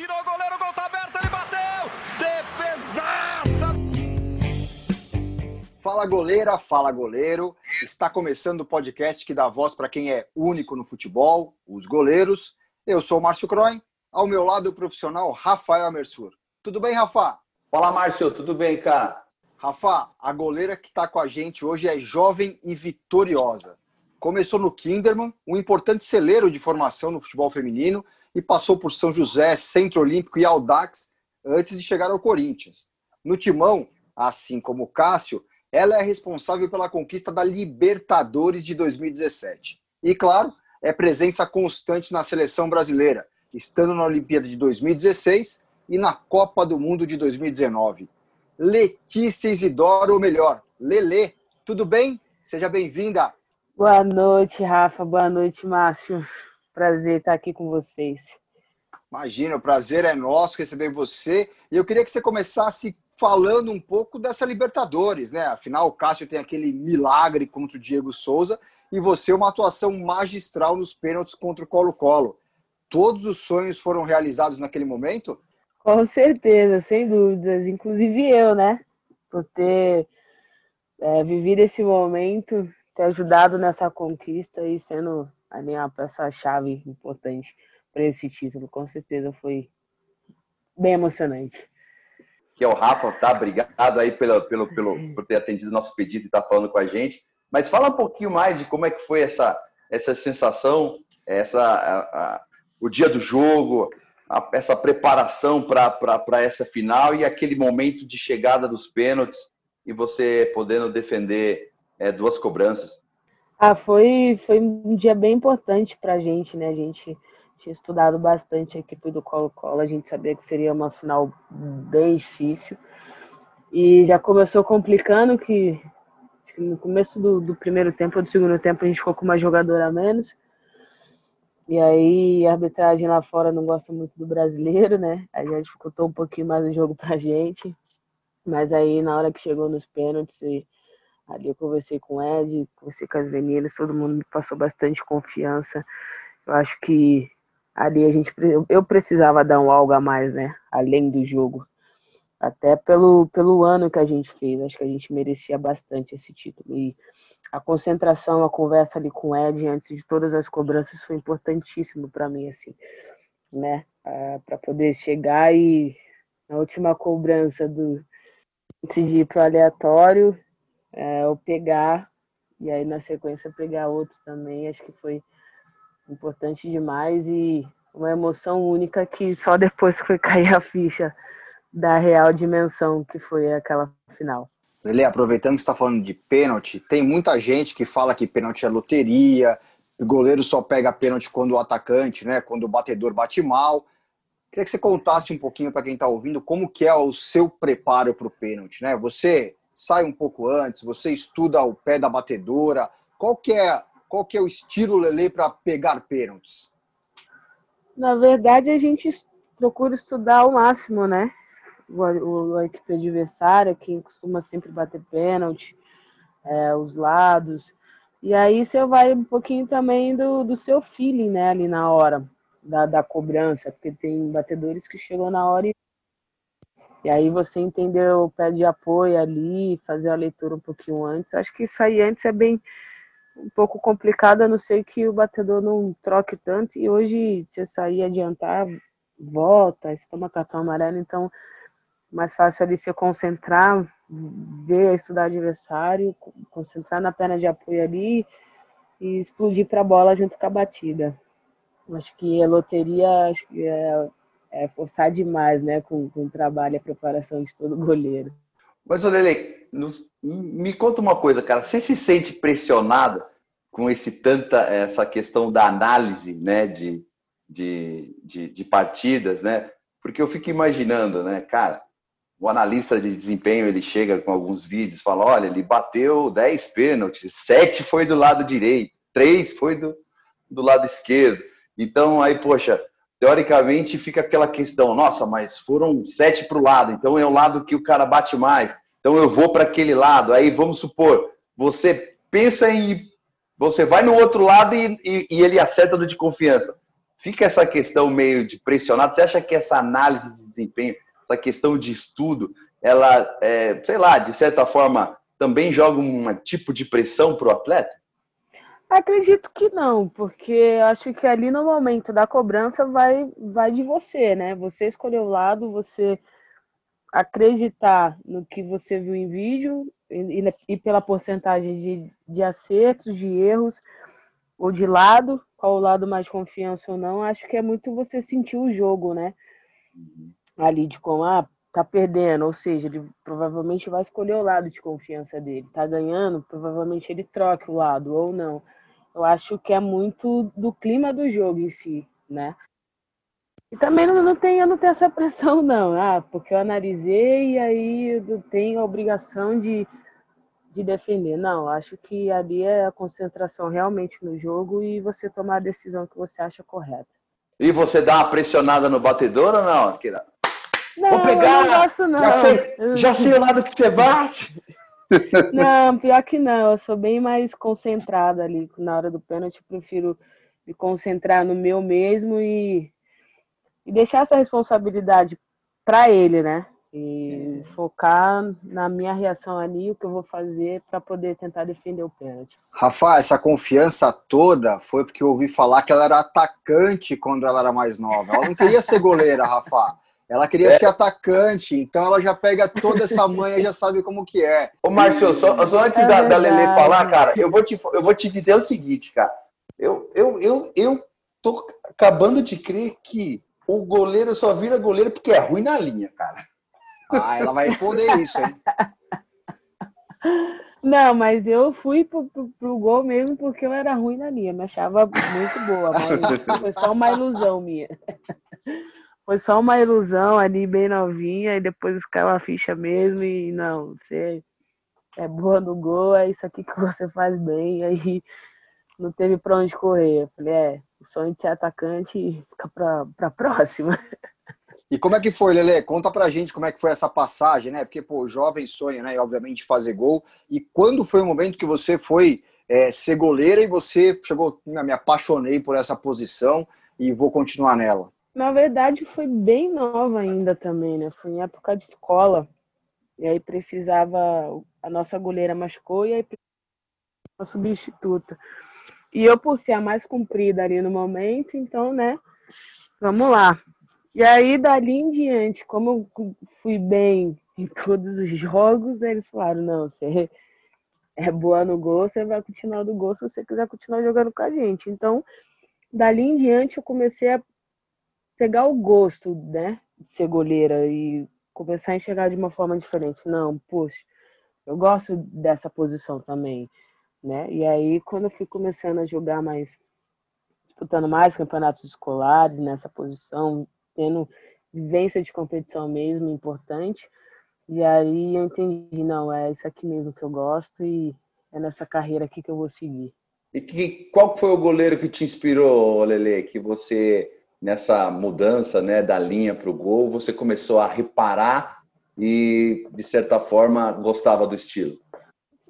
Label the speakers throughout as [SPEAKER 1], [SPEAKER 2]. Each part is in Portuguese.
[SPEAKER 1] tirou o goleiro, o gol tá aberto, ele bateu! Defesaça!
[SPEAKER 2] Fala goleira, fala goleiro. Está começando o podcast que dá voz para quem é único no futebol, os goleiros. Eu sou o Márcio Croin, ao meu lado o profissional Rafael Amersur. Tudo bem, Rafa?
[SPEAKER 3] Fala, Márcio, tudo bem, cara?
[SPEAKER 2] Rafa, a goleira que está com a gente hoje é jovem e vitoriosa. Começou no Kinderman, um importante celeiro de formação no futebol feminino, e passou por São José, Centro Olímpico e Aldax antes de chegar ao Corinthians. No timão, assim como Cássio, ela é responsável pela conquista da Libertadores de 2017. E, claro, é presença constante na seleção brasileira, estando na Olimpíada de 2016 e na Copa do Mundo de 2019. Letícia Isidoro, ou melhor, Lele, tudo bem? Seja bem-vinda.
[SPEAKER 4] Boa noite, Rafa. Boa noite, Márcio. Prazer estar aqui com vocês.
[SPEAKER 2] Imagina, o prazer é nosso receber você. E eu queria que você começasse falando um pouco dessa Libertadores, né? Afinal, o Cássio tem aquele milagre contra o Diego Souza e você uma atuação magistral nos pênaltis contra o Colo-Colo. Todos os sonhos foram realizados naquele momento?
[SPEAKER 4] Com certeza, sem dúvidas. Inclusive eu, né? Por ter é, vivido esse momento, ter ajudado nessa conquista e sendo ali uma peça-chave importante para esse título. Com certeza foi bem emocionante.
[SPEAKER 3] Que é o Rafa, tá? Obrigado aí pelo, pelo, pelo, por ter atendido o nosso pedido e estar tá falando com a gente. Mas fala um pouquinho mais de como é que foi essa, essa sensação, essa, a, a, o dia do jogo, a, essa preparação para essa final e aquele momento de chegada dos pênaltis e você podendo defender é, duas cobranças.
[SPEAKER 4] Ah, foi, foi um dia bem importante para a gente, né? A gente tinha estudado bastante a equipe do Colo-Colo, a gente sabia que seria uma final bem difícil. E já começou complicando que no começo do, do primeiro tempo ou do segundo tempo a gente ficou com uma jogadora a menos. E aí a arbitragem lá fora não gosta muito do brasileiro, né? Aí já dificultou um pouquinho mais o jogo pra gente. Mas aí na hora que chegou nos pênaltis, Ali eu conversei com o Ed, conversei com as meninas, todo mundo me passou bastante confiança. Eu acho que ali a gente eu precisava dar um algo a mais, né? Além do jogo. Até pelo, pelo ano que a gente fez. Acho que a gente merecia bastante esse título. E a concentração, a conversa ali com o Ed antes de todas as cobranças foi importantíssimo para mim, assim, né? Para poder chegar e na última cobrança do antes de ir pro aleatório, é, eu pegar e aí na sequência pegar outros também, acho que foi importante demais e uma emoção única que só depois foi cair a ficha da real dimensão que foi aquela final.
[SPEAKER 2] Lele, aproveitando que está falando de pênalti, tem muita gente que fala que pênalti é loteria, o goleiro só pega pênalti quando o atacante, né, quando o batedor bate mal. Queria que você contasse um pouquinho para quem está ouvindo como que é o seu preparo para o pênalti, né? Você sai um pouco antes, você estuda o pé da batedora. Qual que é, qual que é o estilo Lele para pegar pênaltis?
[SPEAKER 4] Na verdade, a gente procura estudar ao máximo, né? O, o, a equipe adversária, quem costuma sempre bater pênalti, é, os lados. E aí você vai um pouquinho também do, do seu feeling, né, ali na hora da, da cobrança, porque tem batedores que chegam na hora e e aí você entender o pé de apoio ali, fazer a leitura um pouquinho antes. Acho que aí antes é bem um pouco complicado, a não ser que o batedor não troque tanto. E hoje, você sair adiantar, volta, você toma cartão amarelo, então mais fácil ali se concentrar, ver, estudar adversário, concentrar na perna de apoio ali e explodir para a bola junto com a batida. Acho que a loteria acho que é é, forçar demais, né, com, com o trabalho e a preparação de todo goleiro.
[SPEAKER 3] Mas, Lele, me conta uma coisa, cara. Você se sente pressionado com esse tanta essa questão da análise, né, de, de, de, de partidas, né? Porque eu fico imaginando, né, cara, o analista de desempenho ele chega com alguns vídeos, fala, olha, ele bateu 10 pênaltis, 7 foi do lado direito, 3 foi do, do lado esquerdo. Então, aí, poxa, teoricamente fica aquela questão, nossa, mas foram sete para o lado, então é o lado que o cara bate mais, então eu vou para aquele lado. Aí vamos supor, você pensa em. Você vai no outro lado e, e, e ele acerta do de confiança. fica essa questão meio de pressionado. Você acha que essa análise de desempenho, essa questão de estudo, ela, é, sei lá, de certa forma, também joga um tipo de pressão para o atleta?
[SPEAKER 4] Acredito que não, porque acho que ali no momento da cobrança vai, vai de você, né? Você escolher o lado, você acreditar no que você viu em vídeo e, e pela porcentagem de, de acertos, de erros, ou de lado, qual o lado mais confiança ou não, acho que é muito você sentir o jogo, né? Ali de como, ah, tá perdendo, ou seja, ele provavelmente vai escolher o lado de confiança dele. Tá ganhando, provavelmente ele troque o lado ou não. Eu acho que é muito do clima do jogo em si, né? E também não, não tem, eu não tenho essa pressão, não. Ah, porque eu analisei e aí eu tenho a obrigação de, de defender. Não, acho que ali é a concentração realmente no jogo e você tomar a decisão que você acha correta.
[SPEAKER 3] E você dá uma pressionada no batedor ou não, Akira?
[SPEAKER 4] Não, Vou pegar, não gosto, não.
[SPEAKER 3] Já sei, já sei o lado que você bate.
[SPEAKER 4] Não, pior que não. Eu sou bem mais concentrada ali. Na hora do pênalti, prefiro me concentrar no meu mesmo e, e deixar essa responsabilidade para ele, né? E focar na minha reação ali, o que eu vou fazer para poder tentar defender o pênalti.
[SPEAKER 2] Rafa, essa confiança toda foi porque eu ouvi falar que ela era atacante quando ela era mais nova. Ela não queria ser goleira, Rafa. Ela queria é. ser atacante, então ela já pega toda essa manha e já sabe como que é.
[SPEAKER 3] Ô, Márcio, só, só, antes é da, da Lele falar, cara, eu vou, te, eu vou te dizer o seguinte, cara. Eu, eu, eu, eu tô acabando de crer que o goleiro só vira goleiro porque é ruim na linha, cara.
[SPEAKER 2] Ah, ela vai responder isso, hein?
[SPEAKER 4] Não, mas eu fui pro, pro, pro, gol mesmo porque eu era ruim na linha. Me achava muito boa, mas foi só uma ilusão minha. Foi só uma ilusão ali, bem novinha, e depois caiu a ficha mesmo, e não, você é boa no gol, é isso aqui que você faz bem, aí não teve pra onde correr. Eu falei, é, o sonho de ser atacante fica pra, pra próxima.
[SPEAKER 2] E como é que foi, Lele? Conta pra gente como é que foi essa passagem, né? Porque, pô, jovem sonha, né? E, obviamente, fazer gol. E quando foi o momento que você foi é, ser goleira e você chegou, me apaixonei por essa posição e vou continuar nela?
[SPEAKER 4] Na verdade, foi bem nova ainda também, né? Foi em época de escola. E aí precisava. A nossa goleira machucou e aí uma substituta. E eu, por ser a mais comprida ali no momento, então, né? Vamos lá. E aí, dali em diante, como eu fui bem em todos os jogos, eles falaram: não, você é boa no gol, você vai continuar no gol se você quiser continuar jogando com a gente. Então, dali em diante, eu comecei a pegar o gosto, né, de ser goleira e começar a enxergar de uma forma diferente. Não, poxa, eu gosto dessa posição também, né? E aí, quando eu fui começando a jogar mais, disputando mais campeonatos escolares nessa posição, tendo vivência de competição mesmo importante, e aí eu entendi, não, é isso aqui mesmo que eu gosto e é nessa carreira aqui que eu vou seguir.
[SPEAKER 3] E que, qual foi o goleiro que te inspirou, Lele, que você nessa mudança né, da linha para o gol, você começou a reparar e, de certa forma, gostava do estilo?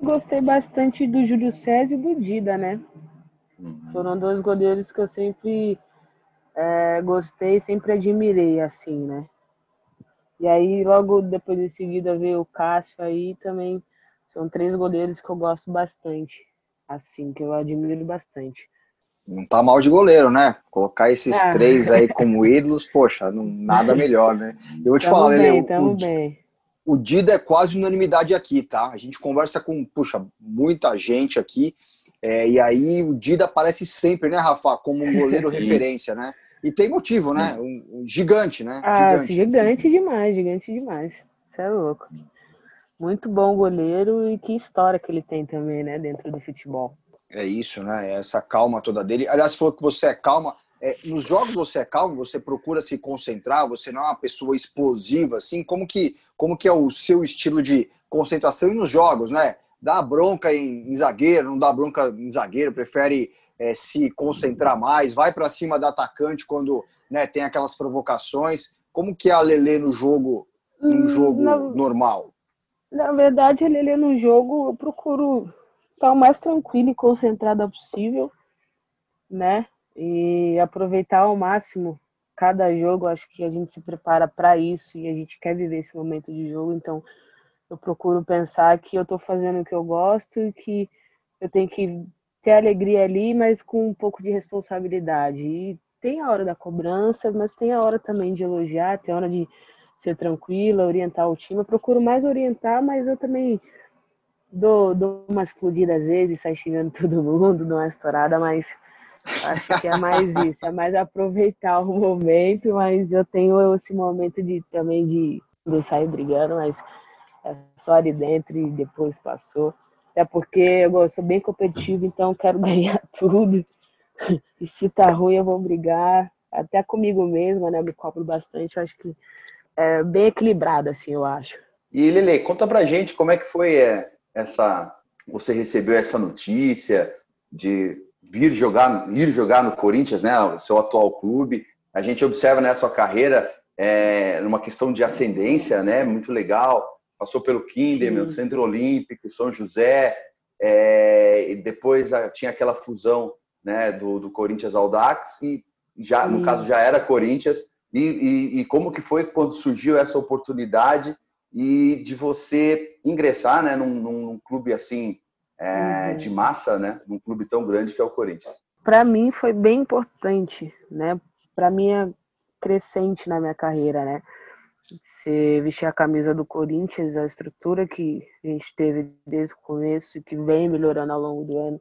[SPEAKER 4] Gostei bastante do Júlio César e do Dida, né? Uhum. Foram dois goleiros que eu sempre é, gostei, sempre admirei, assim, né? E aí, logo depois de seguida, veio o Cássio aí também. São três goleiros que eu gosto bastante, assim, que eu admiro bastante
[SPEAKER 2] não tá mal de goleiro, né? Colocar esses é. três aí como ídolos, poxa, não, nada melhor, né? Eu vou te tamo falar, bem, Lele, o, bem. o Dida é quase unanimidade aqui, tá? A gente conversa com, puxa, muita gente aqui, é, e aí o Dida aparece sempre, né, Rafa, como um goleiro referência, né? E tem motivo, né? Um, um gigante, né?
[SPEAKER 4] Ah, gigante. gigante demais, gigante demais. Você é louco. Muito bom goleiro e que história que ele tem também, né, dentro do futebol.
[SPEAKER 2] É isso, né? É essa calma toda dele. Aliás, falou que você é calma. É, nos jogos você é calmo, você procura se concentrar, você não é uma pessoa explosiva, assim. Como que, como que é o seu estilo de concentração nos jogos, né? Dá bronca em, em zagueiro, não dá bronca em zagueiro, prefere é, se concentrar mais, vai para cima do atacante quando né, tem aquelas provocações. Como que é a Lele no jogo, num hum, jogo na, normal?
[SPEAKER 4] Na verdade, a Lele no jogo eu procuro estar o mais tranquila e concentrada possível, né? e aproveitar ao máximo cada jogo. Acho que a gente se prepara para isso e a gente quer viver esse momento de jogo, então eu procuro pensar que eu estou fazendo o que eu gosto e que eu tenho que ter alegria ali, mas com um pouco de responsabilidade. E tem a hora da cobrança, mas tem a hora também de elogiar, tem a hora de ser tranquila, orientar o time. Eu procuro mais orientar, mas eu também dou, dou uma explodida às vezes, sai xingando todo mundo, dou uma estourada, mas acho que é mais isso, é mais aproveitar o momento, mas eu tenho esse momento de também de, de sair brigando, mas é só ali dentro e depois passou. Até porque eu sou bem competitivo, então quero ganhar tudo. E se tá ruim, eu vou brigar. Até comigo mesma, né? Me cobro bastante. Eu acho que é bem equilibrado, assim, eu acho.
[SPEAKER 3] E Lele, conta pra gente como é que foi é, essa. Você recebeu essa notícia de vir jogar, ir jogar no Corinthians, né? O seu atual clube. A gente observa nessa né, carreira é, numa questão de ascendência, né? Muito legal passou pelo Kinderman, Centro Olímpico, São José, é, e depois a, tinha aquela fusão né, do, do Corinthians ao Dax, e já, no caso já era Corinthians, e, e, e, como que foi quando surgiu essa oportunidade e de você ingressar né, num, num clube assim é, uhum. de massa, né, num clube tão grande que é o Corinthians?
[SPEAKER 4] Para mim foi bem importante, né? Para mim é crescente na minha carreira, né? Você vestir a camisa do Corinthians, a estrutura que a gente teve desde o começo e que vem melhorando ao longo do ano.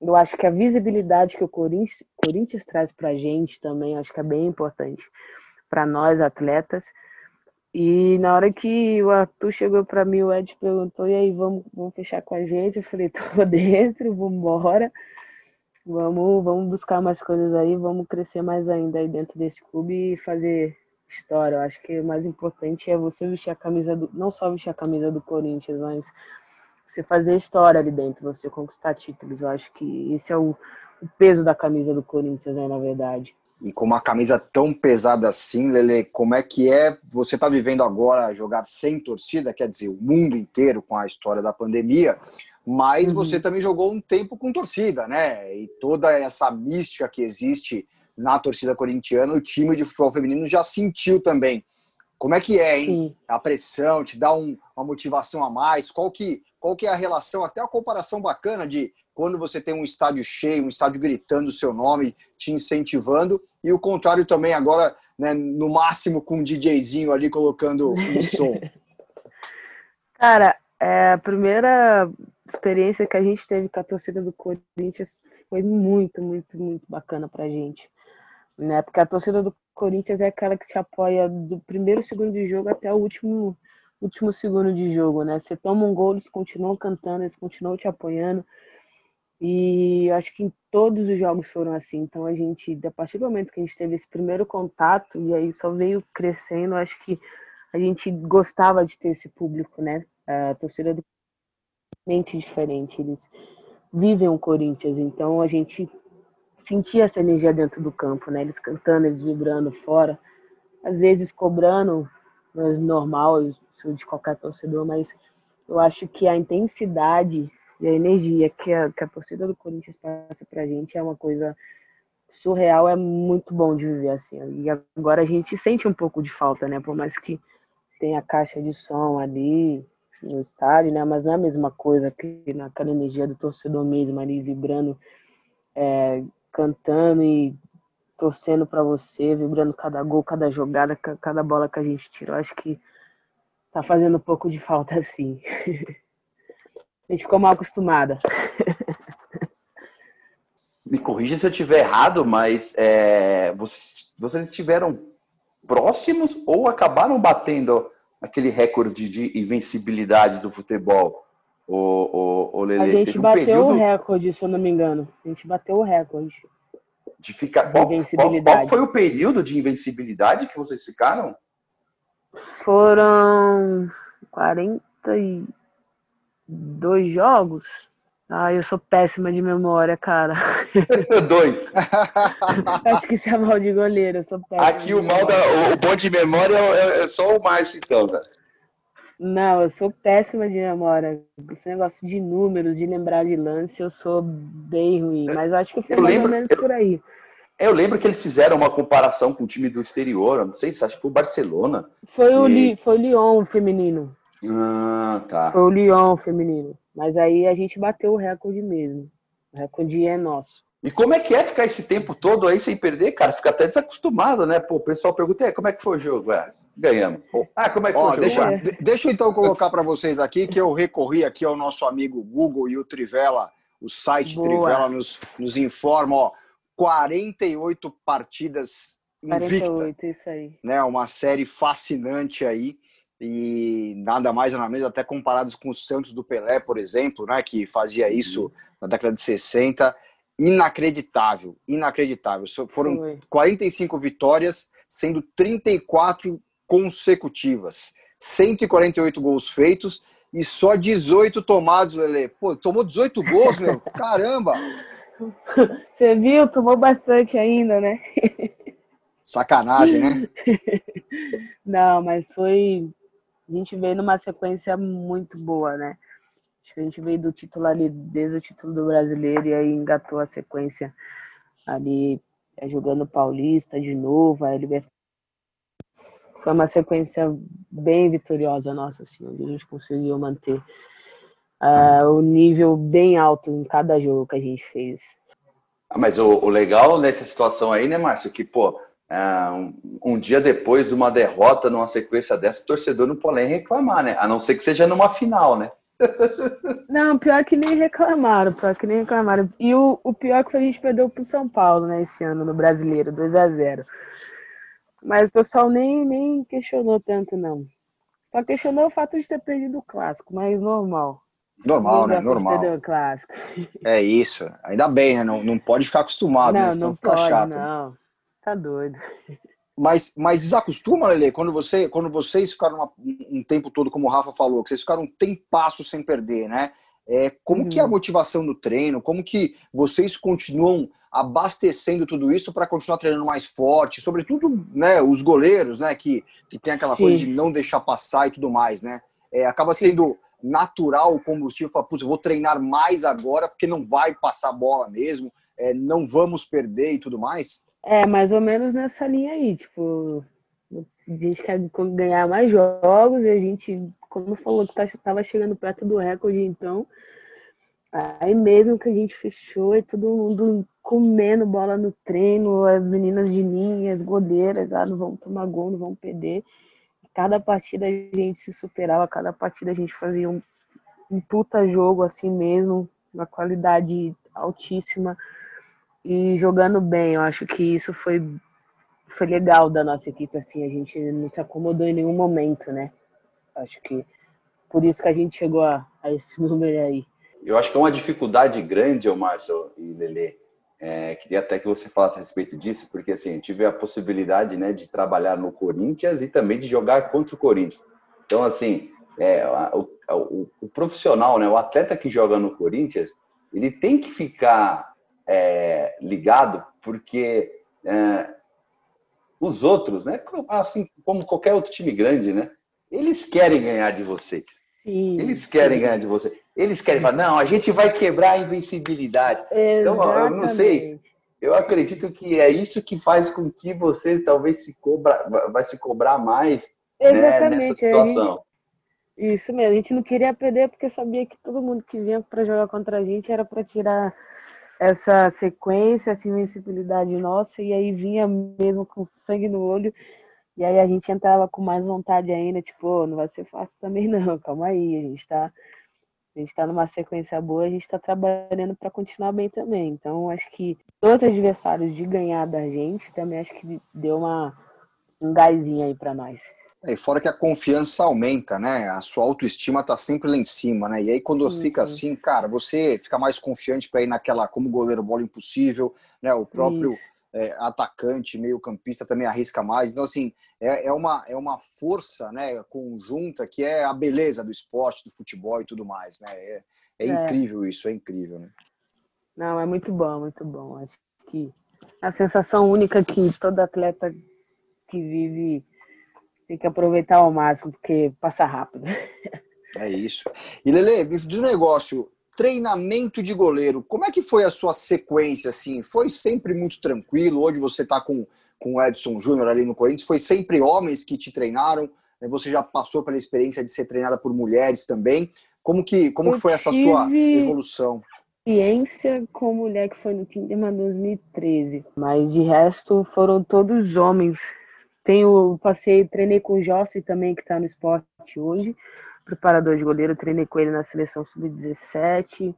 [SPEAKER 4] Eu acho que a visibilidade que o Corinthians, Corinthians traz para a gente também, acho que é bem importante para nós atletas. E na hora que o Arthur chegou para mim, o Ed perguntou: e aí, vamos, vamos fechar com a gente? Eu falei: tô dentro, vamos embora. Vamos, vamos buscar mais coisas aí, vamos crescer mais ainda aí dentro desse clube e fazer história. Eu acho que o mais importante é você vestir a camisa do. Não só vestir a camisa do Corinthians, mas você fazer história ali dentro, você conquistar títulos. Eu acho que esse é o, o peso da camisa do Corinthians, né, na verdade.
[SPEAKER 2] E com uma camisa tão pesada assim, Lele, como é que é? Você está vivendo agora jogar sem torcida, quer dizer, o mundo inteiro com a história da pandemia, mas uhum. você também jogou um tempo com torcida, né? E toda essa mística que existe na torcida corintiana, o time de futebol feminino já sentiu também. Como é que é, hein? Sim. A pressão te dá um, uma motivação a mais? Qual que, qual que é a relação, até a comparação bacana de quando você tem um estádio cheio, um estádio gritando o seu nome, te incentivando, e o contrário também agora, né, no máximo com um DJzinho ali colocando um som.
[SPEAKER 4] Cara, é, a primeira experiência que a gente teve com a torcida do Corinthians foi muito, muito, muito bacana pra gente né? Porque a torcida do Corinthians é aquela que se apoia do primeiro segundo de jogo até o último último segundo de jogo, né? Você toma um gol, eles continuam cantando, eles continuam te apoiando. E acho que em todos os jogos foram assim. Então a gente, a partir do momento que a gente teve esse primeiro contato e aí só veio crescendo, acho que a gente gostava de ter esse público, né? A torcida do mente diferente, eles vivem o Corinthians, então a gente sentir essa energia dentro do campo, né? Eles cantando, eles vibrando fora, às vezes cobrando, mas normal, isso de qualquer torcedor, mas eu acho que a intensidade e a energia que a, que a torcida do Corinthians passa pra gente é uma coisa surreal, é muito bom de viver assim. E agora a gente sente um pouco de falta, né? Por mais que tenha a caixa de som ali no estádio, né? Mas não é a mesma coisa que naquela energia do torcedor mesmo ali vibrando é, cantando e torcendo para você, vibrando cada gol, cada jogada, cada bola que a gente tirou. Acho que tá fazendo um pouco de falta assim. A gente ficou mal acostumada.
[SPEAKER 3] Me corrija se eu estiver errado, mas é, vocês, vocês estiveram próximos ou acabaram batendo aquele recorde de invencibilidade do futebol? O, o, o Lelê,
[SPEAKER 4] a gente bateu período... o recorde, se eu não me engano. A gente bateu o recorde.
[SPEAKER 3] De ficar. De qual, qual, qual, foi o período de invencibilidade que vocês ficaram?
[SPEAKER 4] Foram 42 jogos. Ah, eu sou péssima de memória, cara.
[SPEAKER 3] Dois.
[SPEAKER 4] Acho que isso é mal de goleiro, eu sou péssima.
[SPEAKER 3] Aqui o mal da, o bom de memória é, é só o Márcio, então, né?
[SPEAKER 4] Não, eu sou péssima de memória. Esse negócio de números, de lembrar de lance, eu sou bem ruim. Mas eu acho que foi eu mais lembro, ou menos
[SPEAKER 3] eu,
[SPEAKER 4] por aí.
[SPEAKER 3] É, eu lembro que eles fizeram uma comparação com o time do exterior, não sei se acho que foi o Barcelona.
[SPEAKER 4] Foi o, e... foi o Lyon feminino.
[SPEAKER 3] Ah, tá.
[SPEAKER 4] Foi o Lyon feminino. Mas aí a gente bateu o recorde mesmo. O recorde é nosso.
[SPEAKER 3] E como é que é ficar esse tempo todo aí sem perder, cara? Fica até desacostumado, né? Pô, o pessoal pergunta, como é que foi o jogo? É, ganhamos. Ah, como é que Ó, foi o
[SPEAKER 2] deixa, jogo? Deixa eu então colocar para vocês aqui que eu recorri aqui ao nosso amigo Google e o Trivela, o site Boa. Trivela nos, nos informa, ó, 48 partidas invicta. 48,
[SPEAKER 4] isso aí.
[SPEAKER 2] Né? Uma série fascinante aí e nada mais nada menos, até comparados com o Santos do Pelé, por exemplo, né, que fazia uhum. isso na década de 60, inacreditável, inacreditável. Foram 45 vitórias, sendo 34 consecutivas, 148 gols feitos e só 18 tomados, Lele. Pô, tomou 18 gols, meu. Caramba!
[SPEAKER 4] Você viu? Tomou bastante ainda, né?
[SPEAKER 2] Sacanagem, né?
[SPEAKER 4] Não, mas foi a gente veio numa sequência muito boa, né? Acho que a gente veio do título ali, desde o título do brasileiro, e aí engatou a sequência ali, é, jogando Paulista de novo, aí Libertadores. Foi uma sequência bem vitoriosa nossa, assim, onde a gente conseguiu manter uh, o nível bem alto em cada jogo que a gente fez.
[SPEAKER 3] Ah, mas o, o legal nessa situação aí, né, Márcio, que, pô, um, um, dia depois de uma derrota numa sequência dessa, o torcedor não pode nem reclamar, né? A não ser que seja numa final, né?
[SPEAKER 4] Não, pior que nem reclamaram, pior que nem reclamaram. E o, o pior é que a gente perdeu pro São Paulo, né, esse ano no Brasileiro, 2 a 0 Mas o pessoal nem, nem questionou tanto, não. Só questionou o fato de ter perdido o clássico, mas normal.
[SPEAKER 2] Normal, né? Normal.
[SPEAKER 4] Perder o clássico.
[SPEAKER 2] É isso. Ainda bem, né? Não, não pode ficar acostumado,
[SPEAKER 4] não,
[SPEAKER 2] né?
[SPEAKER 4] Não, fica pode, chato. Não. Tá doido.
[SPEAKER 2] Mas, mas desacostuma, Lele, quando, você, quando vocês ficaram uma, um tempo todo, como o Rafa falou, que vocês ficaram um tempasso sem perder, né? É, como uhum. que é a uhum. motivação do treino? Como que vocês continuam abastecendo tudo isso para continuar treinando mais forte? Sobretudo, né, os goleiros, né, que, que tem aquela Sim. coisa de não deixar passar e tudo mais, né? É, acaba sendo natural o combustível, falar, putz, eu vou treinar mais agora porque não vai passar bola mesmo, é, não vamos perder e tudo mais?
[SPEAKER 4] É, mais ou menos nessa linha aí, tipo, a gente quer ganhar mais jogos e a gente, como falou que estava tá, chegando perto do recorde, então, aí mesmo que a gente fechou e todo mundo comendo bola no treino, as meninas de linha, as goleiras, ah, não vamos tomar gol, não vamos perder. Cada partida a gente se superava, cada partida a gente fazia um, um puta jogo assim mesmo, uma qualidade altíssima e jogando bem. Eu acho que isso foi, foi legal da nossa equipe, assim, a gente não se acomodou em nenhum momento, né? Acho que por isso que a gente chegou a, a esse número aí.
[SPEAKER 3] Eu acho que é uma dificuldade grande, o Márcio e Lele. É, queria até que você falasse a respeito disso, porque assim, tive a possibilidade né, de trabalhar no Corinthians e também de jogar contra o Corinthians. Então, assim, é, o, o, o, profissional, né, o atleta que joga no Corinthians, ele tem que ficar é, ligado, porque é, os outros, né, assim como qualquer outro time grande, né, eles querem ganhar de vocês. Sim, eles querem sim. ganhar de você. Eles querem falar, não, a gente vai quebrar a invencibilidade.
[SPEAKER 4] Exatamente. Então,
[SPEAKER 3] eu não sei. Eu acredito que é isso que faz com que você talvez se cobra, vai se cobrar mais né, nessa situação.
[SPEAKER 4] Gente, isso mesmo, a gente não queria perder porque sabia que todo mundo que vinha para jogar contra a gente era para tirar essa sequência, essa invencibilidade nossa, e aí vinha mesmo com sangue no olho, e aí a gente entrava com mais vontade ainda, tipo, oh, não vai ser fácil também não, calma aí, a gente tá, a gente tá numa sequência boa, a gente tá trabalhando para continuar bem também. Então, acho que todos os adversários de ganhar da gente também acho que deu uma um gásinho aí para nós.
[SPEAKER 2] É, e fora que a confiança aumenta, né? A sua autoestima tá sempre lá em cima, né? E aí quando sim, fica sim. assim, cara, você fica mais confiante para ir naquela como goleiro bola impossível, né? O próprio é, atacante, meio campista também arrisca mais. Então assim, é, é, uma é uma força, né? Conjunta que é a beleza do esporte, do futebol e tudo mais, né? É, é, é. incrível isso, é incrível, né?
[SPEAKER 4] Não, é muito bom, muito bom. Acho que a sensação única que todo atleta que vive tem que aproveitar ao máximo, porque passa rápido.
[SPEAKER 2] É isso. E Lele, me diz um negócio. treinamento de goleiro. Como é que foi a sua sequência? Assim, foi sempre muito tranquilo? Hoje você está com, com o Edson Júnior ali no Corinthians. Foi sempre homens que te treinaram? Você já passou pela experiência de ser treinada por mulheres também? Como que, como que foi essa sua evolução?
[SPEAKER 4] Experiência com mulher que foi no Kinderman 2013, mas de resto foram todos homens. Tenho, passei, treinei com o Jossi também, que está no esporte hoje preparador de goleiro, treinei com ele na seleção sub-17.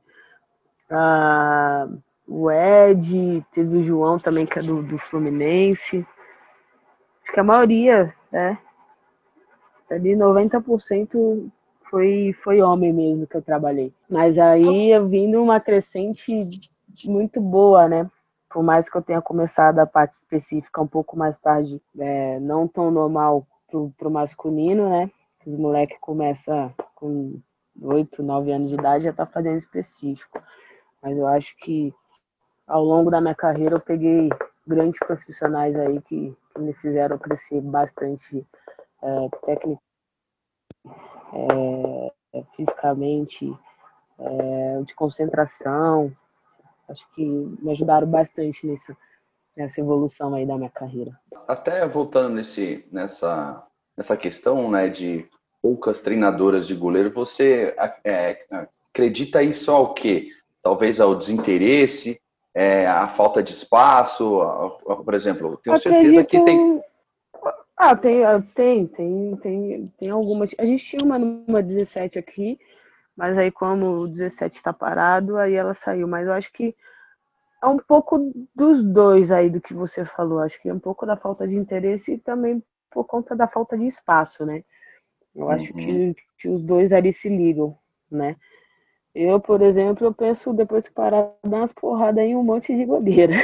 [SPEAKER 4] Ah, o Ed, teve o João também, que é do, do Fluminense. Acho que a maioria, né? Ali 90% foi, foi homem mesmo que eu trabalhei. Mas aí vim numa crescente muito boa, né? Por mais que eu tenha começado a parte específica um pouco mais tarde, é, não tão normal pro, pro masculino, né? Os moleques começam com 8, 9 anos de idade já tá fazendo específico. Mas eu acho que ao longo da minha carreira eu peguei grandes profissionais aí que, que me fizeram crescer bastante é, técnico, é, fisicamente, é, de concentração. Acho que me ajudaram bastante nessa, nessa evolução aí da minha carreira.
[SPEAKER 3] Até voltando nesse, nessa nessa questão né, de poucas treinadoras de goleiro, você é, acredita isso ao quê? Talvez ao desinteresse, é, a falta de espaço, por exemplo, tenho certeza que tem.
[SPEAKER 4] Ah, tem, ah, tem, tem, tem, tem algumas. A gente tinha uma numa 17 aqui, mas aí como o 17 está parado, aí ela saiu. Mas eu acho que é um pouco dos dois aí do que você falou. Acho que é um pouco da falta de interesse e também por conta da falta de espaço, né? Eu acho que, uhum. que os dois ali se ligam, né? Eu, por exemplo, eu penso depois que parar dar umas porradas em um monte de goleira.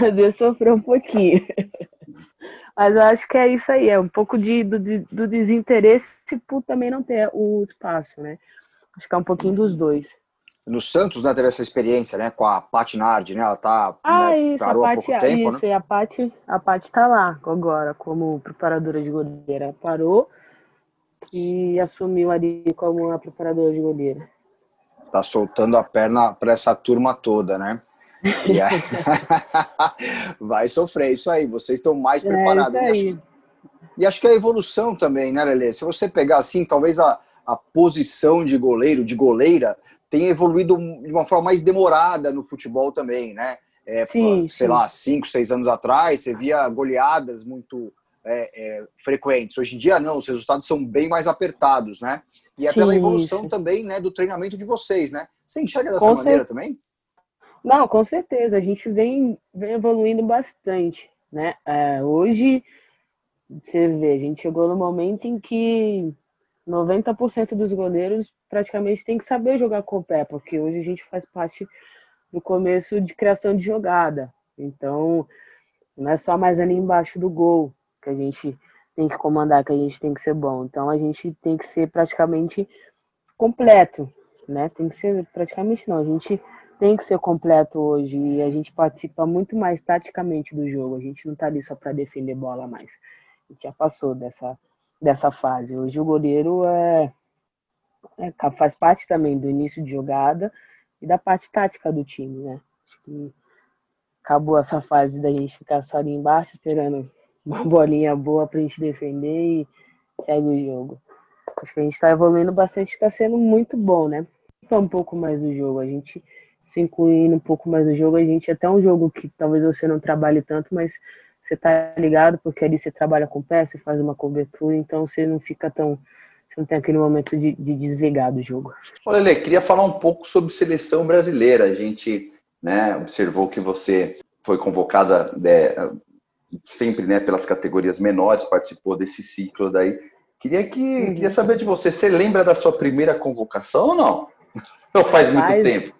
[SPEAKER 4] Poder sofrer um pouquinho. Mas eu acho que é isso aí, é um pouco de, do, do desinteresse por também não ter o espaço, né? Acho que é um pouquinho dos dois
[SPEAKER 2] no Santos, né, teve essa experiência, né, com a Paty Nardi, né, ela tá,
[SPEAKER 4] ah,
[SPEAKER 2] né,
[SPEAKER 4] isso, a, Paty, pouco tempo, isso, né? a Paty, a Paty tá lá agora, como preparadora de goleira, parou e assumiu ali como a preparadora de goleira.
[SPEAKER 2] Tá soltando a perna para essa turma toda, né? Vai sofrer isso aí, vocês estão mais é, preparados. É, e, acho, e acho que a evolução também, né, Lele? Se você pegar assim, talvez a, a posição de goleiro, de goleira, tem evoluído de uma forma mais demorada no futebol também, né? É, sim, sei sim. lá, cinco, seis anos atrás, você via goleadas muito é, é, frequentes. Hoje em dia, não, os resultados são bem mais apertados, né? E é sim, pela evolução isso. também né, do treinamento de vocês, né? Você enxerga dessa com maneira também?
[SPEAKER 4] Não, com certeza. A gente vem, vem evoluindo bastante, né? É, hoje, você vê, a gente chegou no momento em que 90% dos goleiros praticamente tem que saber jogar com o pé, porque hoje a gente faz parte do começo de criação de jogada. Então, não é só mais ali embaixo do gol que a gente tem que comandar, que a gente tem que ser bom. Então, a gente tem que ser praticamente completo, né? Tem que ser praticamente não, a gente tem que ser completo hoje e a gente participa muito mais taticamente do jogo. A gente não tá ali só para defender bola mais. A gente já passou dessa dessa fase. Hoje o goleiro é, é, faz parte também do início de jogada e da parte tática do time, né? Acho que acabou essa fase da gente ficar só ali embaixo esperando uma bolinha boa para a gente defender e segue o jogo. Acho que a gente está evoluindo bastante, está sendo muito bom, né? Um pouco mais do jogo, a gente se incluindo um pouco mais no jogo, a gente até um jogo que talvez você não trabalhe tanto, mas você tá ligado, porque ali você trabalha com pé, você faz uma cobertura, então você não fica tão. Você não tem aquele momento de, de desligar do jogo.
[SPEAKER 3] Olha, Lê, queria falar um pouco sobre seleção brasileira. A gente né, observou que você foi convocada né, sempre né, pelas categorias menores, participou desse ciclo daí. Queria, que, uhum. queria saber de você, você lembra da sua primeira convocação ou não? Ou faz muito tempo?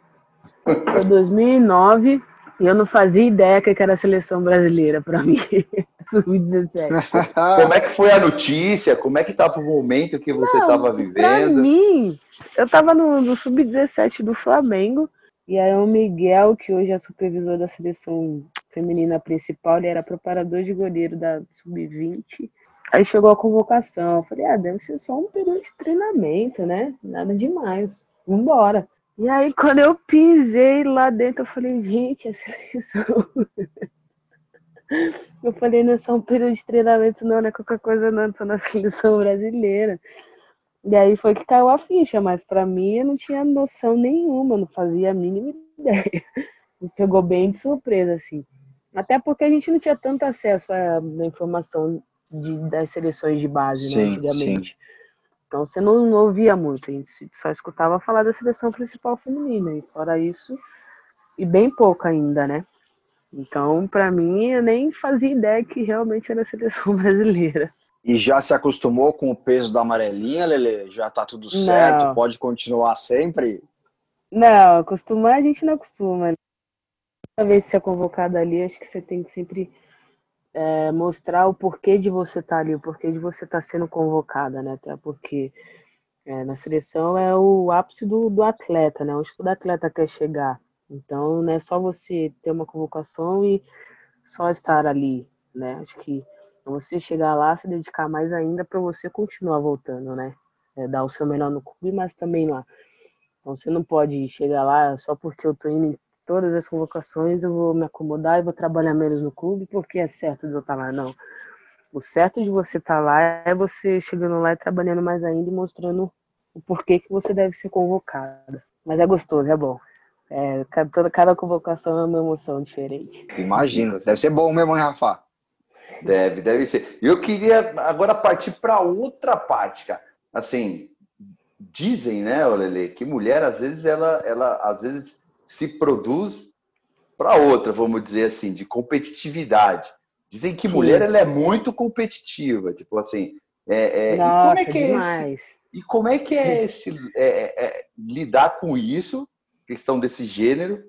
[SPEAKER 4] Foi 2009, e eu não fazia ideia que era a seleção brasileira para mim.
[SPEAKER 3] Sub-17. Como é que foi a notícia? Como é que estava o momento que você estava vivendo? Para
[SPEAKER 4] mim, eu estava no, no Sub-17 do Flamengo. E aí o Miguel, que hoje é supervisor da seleção feminina principal, ele era preparador de goleiro da Sub-20. Aí chegou a convocação. Eu falei, ah, deve ser só um período de treinamento, né? Nada demais. Vambora. E aí, quando eu pisei lá dentro, eu falei, gente, a seleção. Eu falei, não é só um período de treinamento, não, não é qualquer coisa, não, tô na seleção brasileira. E aí foi que caiu a ficha, mas para mim eu não tinha noção nenhuma, não fazia a mínima ideia. Me pegou bem de surpresa, assim. Até porque a gente não tinha tanto acesso à, à informação de, das seleções de base, né, sim, né, antigamente. Sim. Então você não, não, ouvia muito, a gente só escutava falar da seleção principal feminina, e fora isso, e bem pouco ainda, né? Então, para mim, eu nem fazia ideia que realmente era a seleção brasileira.
[SPEAKER 2] E já se acostumou com o peso da amarelinha, Lele? Já tá tudo certo? Não. Pode continuar sempre?
[SPEAKER 4] Não, acostumar a gente não acostuma. Cada vez que você é convocado ali, acho que você tem que sempre é, mostrar o porquê de você estar tá ali, o porquê de você estar tá sendo convocada, né? Até porque é, na seleção é o ápice do, do atleta, né? Onde todo atleta quer chegar. Então, não é só você ter uma convocação e só estar ali, né? Acho que você chegar lá, se dedicar mais ainda para você continuar voltando, né? É, dar o seu melhor no clube, mas também lá. Então, você não pode chegar lá só porque eu tô indo todas as convocações, eu vou me acomodar e vou trabalhar menos no clube porque é certo de eu estar lá. Não. O certo de você estar lá é você chegando lá e trabalhando mais ainda e mostrando o porquê que você deve ser convocada. Mas é gostoso, é bom. É, cada, cada convocação é uma emoção diferente.
[SPEAKER 2] Imagina, deve ser bom mesmo, hein, Rafa?
[SPEAKER 3] Deve, deve ser. Eu queria agora partir para outra parte, cara. Assim, dizem, né, Olele, que mulher às vezes ela, ela às vezes se produz para outra, vamos dizer assim, de competitividade. Dizem que Sim. mulher ela é muito competitiva, tipo assim. É,
[SPEAKER 4] é, Nossa, e como é que é
[SPEAKER 3] esse, e como é que é esse é, é, é lidar com isso questão desse gênero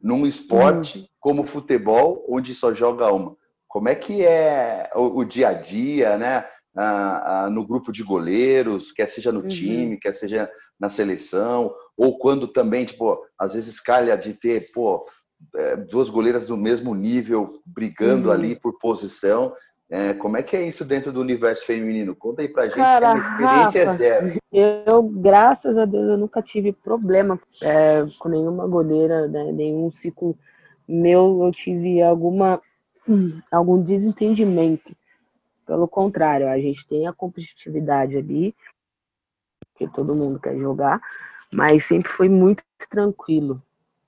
[SPEAKER 3] num esporte hum. como futebol, onde só joga uma. Como é que é o, o dia a dia, né? Ah, ah, no grupo de goleiros, quer seja no uhum. time, quer seja na seleção, ou quando também, tipo, às vezes calha de ter, pô, é, duas goleiras do mesmo nível brigando uhum. ali por posição. É, como é que é isso dentro do universo feminino? Conta aí pra gente, Cara, que a experiência é Rafa, é zero.
[SPEAKER 4] Eu, graças a Deus, eu nunca tive problema é, com nenhuma goleira, né, nenhum ciclo meu, eu tive alguma algum desentendimento. Pelo contrário, a gente tem a competitividade ali, que todo mundo quer jogar, mas sempre foi muito tranquilo,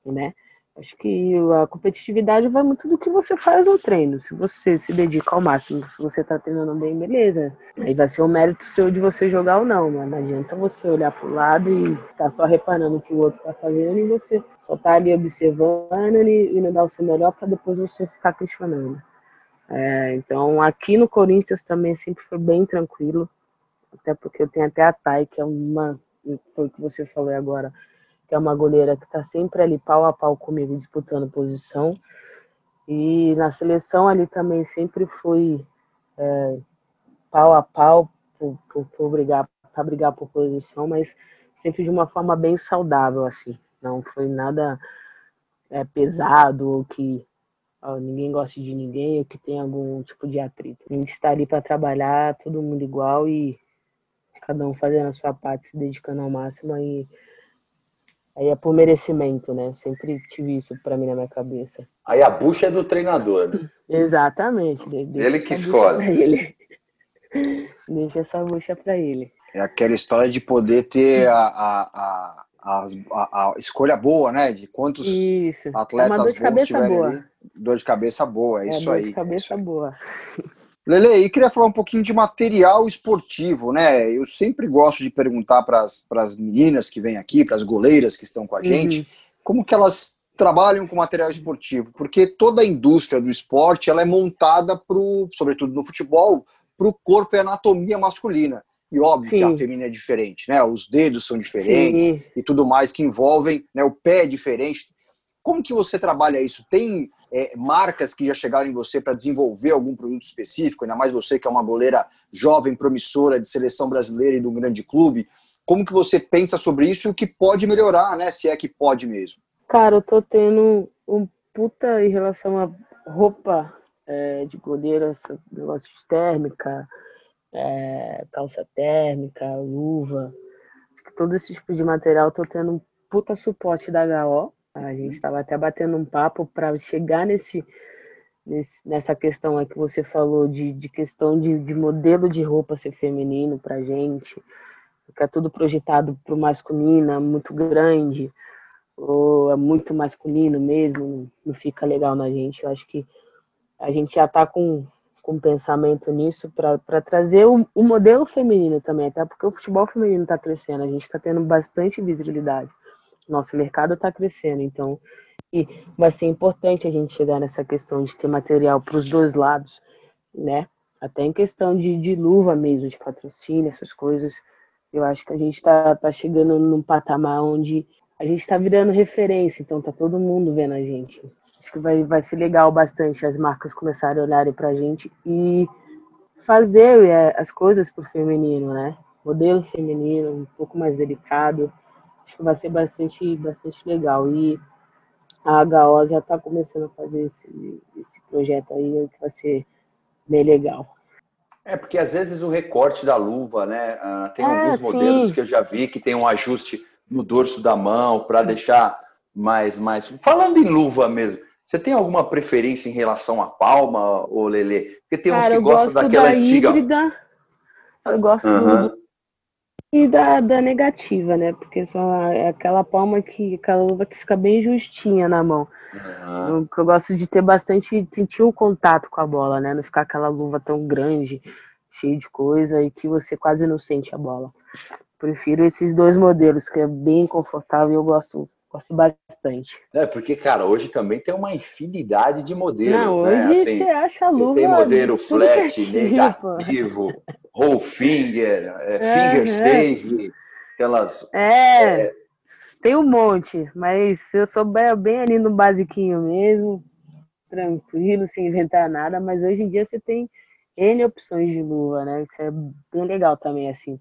[SPEAKER 4] né? Acho que a competitividade vai muito do que você faz no treino. Se você se dedica ao máximo, se você tá treinando bem, beleza. Aí vai ser um mérito seu de você jogar ou não, mas não adianta você olhar pro lado e tá só reparando o que o outro tá fazendo e você só tá ali observando e, não dar o seu melhor para depois você ficar questionando. É, então, aqui no Corinthians também sempre foi bem tranquilo, até porque eu tenho até a Thay, que é uma, foi o que você falou agora, que é uma goleira que está sempre ali pau a pau comigo, disputando posição. E na seleção ali também sempre fui é, pau a pau por brigar, para brigar por posição, mas sempre de uma forma bem saudável, assim. Não foi nada é, pesado ou que ó, ninguém goste de ninguém ou que tem algum tipo de atrito. A gente está ali para trabalhar, todo mundo igual e cada um fazendo a sua parte, se dedicando ao máximo e Aí é por merecimento, né? Sempre tive isso para mim na minha cabeça.
[SPEAKER 3] Aí a bucha é do treinador, né?
[SPEAKER 4] Exatamente.
[SPEAKER 3] Ele que escolhe.
[SPEAKER 4] Ele. Deixa essa bucha para ele.
[SPEAKER 2] É aquela história de poder ter a, a, a, a, a escolha boa, né? De quantos isso. atletas é bons tiverem boa. ali. Dor de cabeça boa, é, é isso dor aí. Dor
[SPEAKER 4] de cabeça boa.
[SPEAKER 2] Lele, e queria falar um pouquinho de material esportivo, né? Eu sempre gosto de perguntar para as meninas que vêm aqui, para as goleiras que estão com a gente, uhum. como que elas trabalham com material esportivo, porque toda a indústria do esporte ela é montada pro, sobretudo no futebol, para o corpo e anatomia masculina. E óbvio Sim. que a feminina é diferente, né? Os dedos são diferentes Sim. e tudo mais que envolvem, né? O pé é diferente. Como que você trabalha isso? Tem é, marcas que já chegaram em você para desenvolver algum produto específico, ainda mais você que é uma goleira jovem, promissora de seleção brasileira e de um grande clube. Como que você pensa sobre isso e o que pode melhorar, né? Se é que pode mesmo.
[SPEAKER 4] Cara, eu tô tendo um puta em relação a roupa é, de goleira, negócio de térmica, é, calça térmica, luva, todo esse tipo de material tô tendo um puta suporte da HO. A gente estava até batendo um papo para chegar nesse, nesse, nessa questão aí que você falou de, de questão de, de modelo de roupa ser feminino pra gente, é tudo projetado para o masculino, é muito grande, ou é muito masculino mesmo, não fica legal na gente. Eu acho que a gente já está com, com pensamento nisso para trazer o, o, modelo feminino também, até porque o futebol feminino está crescendo, a gente está tendo bastante visibilidade. Nosso mercado está crescendo, então e vai ser importante a gente chegar nessa questão de ter material para os dois lados, né? Até em questão de, de luva mesmo, de patrocínio, essas coisas. Eu acho que a gente está tá chegando num patamar onde a gente está virando referência, então tá todo mundo vendo a gente. Acho que vai, vai ser legal bastante as marcas começarem a olharem para a gente e fazer é, as coisas pro feminino, né? Modelo feminino, um pouco mais delicado. Acho que vai ser bastante, bastante legal. E a HO já está começando a fazer esse, esse projeto aí, que vai ser bem legal.
[SPEAKER 3] É, porque às vezes o recorte da luva, né? Uh, tem é, alguns modelos sim. que eu já vi que tem um ajuste no dorso da mão para deixar mais, mais. Falando em luva mesmo, você tem alguma preferência em relação à palma, ou Lele? Porque tem Cara, uns que gostam daquela da antiga. Híbrida,
[SPEAKER 4] eu gosto uhum. e da, da negativa, né? Porque só é aquela palma que. aquela luva que fica bem justinha na mão. Uhum. Eu, eu gosto de ter bastante. de sentir o contato com a bola, né? Não ficar aquela luva tão grande, cheia de coisa e que você quase não sente a bola. Prefiro esses dois modelos, que é bem confortável e eu gosto Gosto bastante.
[SPEAKER 3] É, porque, cara, hoje também tem uma infinidade de modelos. Não,
[SPEAKER 4] né?
[SPEAKER 3] hoje
[SPEAKER 4] assim, você acha luva.
[SPEAKER 3] Tem modelo flat, negativo, roll finger, é, finger é, stave, aquelas.
[SPEAKER 4] É, é, tem um monte, mas eu souber bem ali no basiquinho mesmo, tranquilo, sem inventar nada, mas hoje em dia você tem N opções de luva, né? Isso é bem legal também, assim,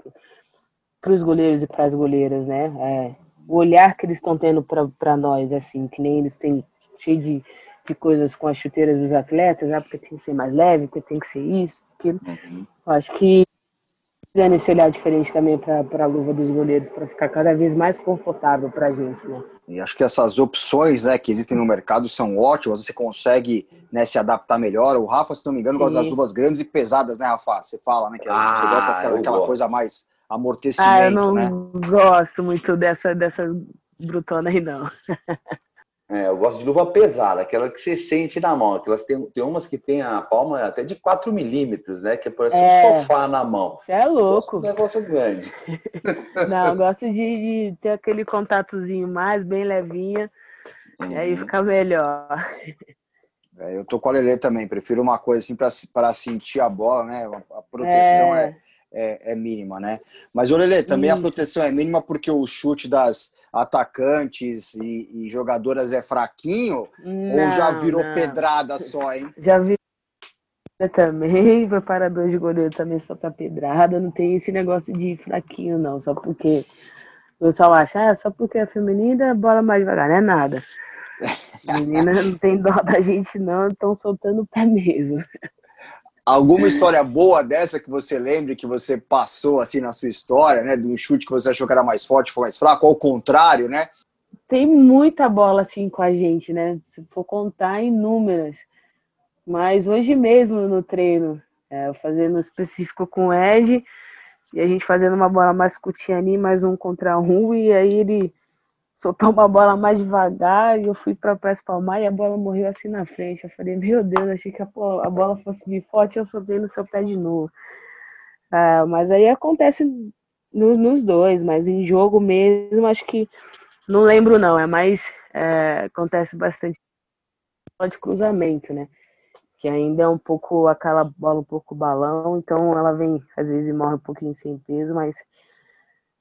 [SPEAKER 4] para os goleiros e para as goleiras, né? É, o olhar que eles estão tendo para nós, assim, que nem eles têm cheio de, de coisas com as chuteiras dos atletas, né? Porque tem que ser mais leve, porque tem que ser isso, aquilo. Uhum. Eu acho que dando esse olhar diferente também para a luva dos goleiros, para ficar cada vez mais confortável para a gente, né?
[SPEAKER 2] E acho que essas opções né, que existem no mercado são ótimas, você consegue né, se adaptar melhor. O Rafa, se não me engano, gosta das luvas grandes e pesadas, né, Rafa? Você fala, né? Que ah, você gosta daquela, daquela coisa mais amortecimento, ah,
[SPEAKER 4] eu não
[SPEAKER 2] né?
[SPEAKER 4] gosto muito dessa, dessa brutona aí, não.
[SPEAKER 3] É, eu gosto de luva pesada, aquela que você sente na mão. Aquelas tem, tem umas que tem a palma até de 4 milímetros, né? Que parece é, um sofá na mão.
[SPEAKER 4] É louco.
[SPEAKER 3] Um negócio grande.
[SPEAKER 4] Não, eu gosto de, de, ter aquele contatozinho mais, bem levinha. Uhum. Aí fica melhor.
[SPEAKER 2] É, eu tô com a Lelê também, prefiro uma coisa assim para sentir a bola, né? A proteção é, é, é mínima, né? Mas, Lelê, também Isso. a proteção é mínima porque o chute das atacantes e, e jogadoras é fraquinho? Não, ou já virou não. pedrada só, hein?
[SPEAKER 4] Já vi também, preparador de goleiro também só tá pedrada, não tem esse negócio de fraquinho, não, só porque o pessoal acha, ah, só porque é feminina, bola mais devagar, não é nada. Menina não tem dó da gente, não, estão soltando o pé mesmo.
[SPEAKER 2] Alguma história boa dessa que você lembre que você passou assim na sua história, né? De um chute que você achou que era mais forte, foi mais fraco, ao contrário, né?
[SPEAKER 4] Tem muita bola assim com a gente, né? Se for contar inúmeras. Mas hoje mesmo no treino, é, fazendo específico com o Ed, e a gente fazendo uma bola mais curtinha ali, mais um contra um, e aí ele soltou uma bola mais devagar e eu fui para pra espalmar e a bola morreu assim na frente. Eu falei, meu Deus, achei que a, a bola fosse vir forte eu soltei no seu pé de novo. Ah, mas aí acontece no, nos dois, mas em jogo mesmo, acho que não lembro não, é mais é, acontece bastante de cruzamento, né? Que ainda é um pouco aquela bola um pouco balão, então ela vem às vezes morre um pouquinho sem peso, mas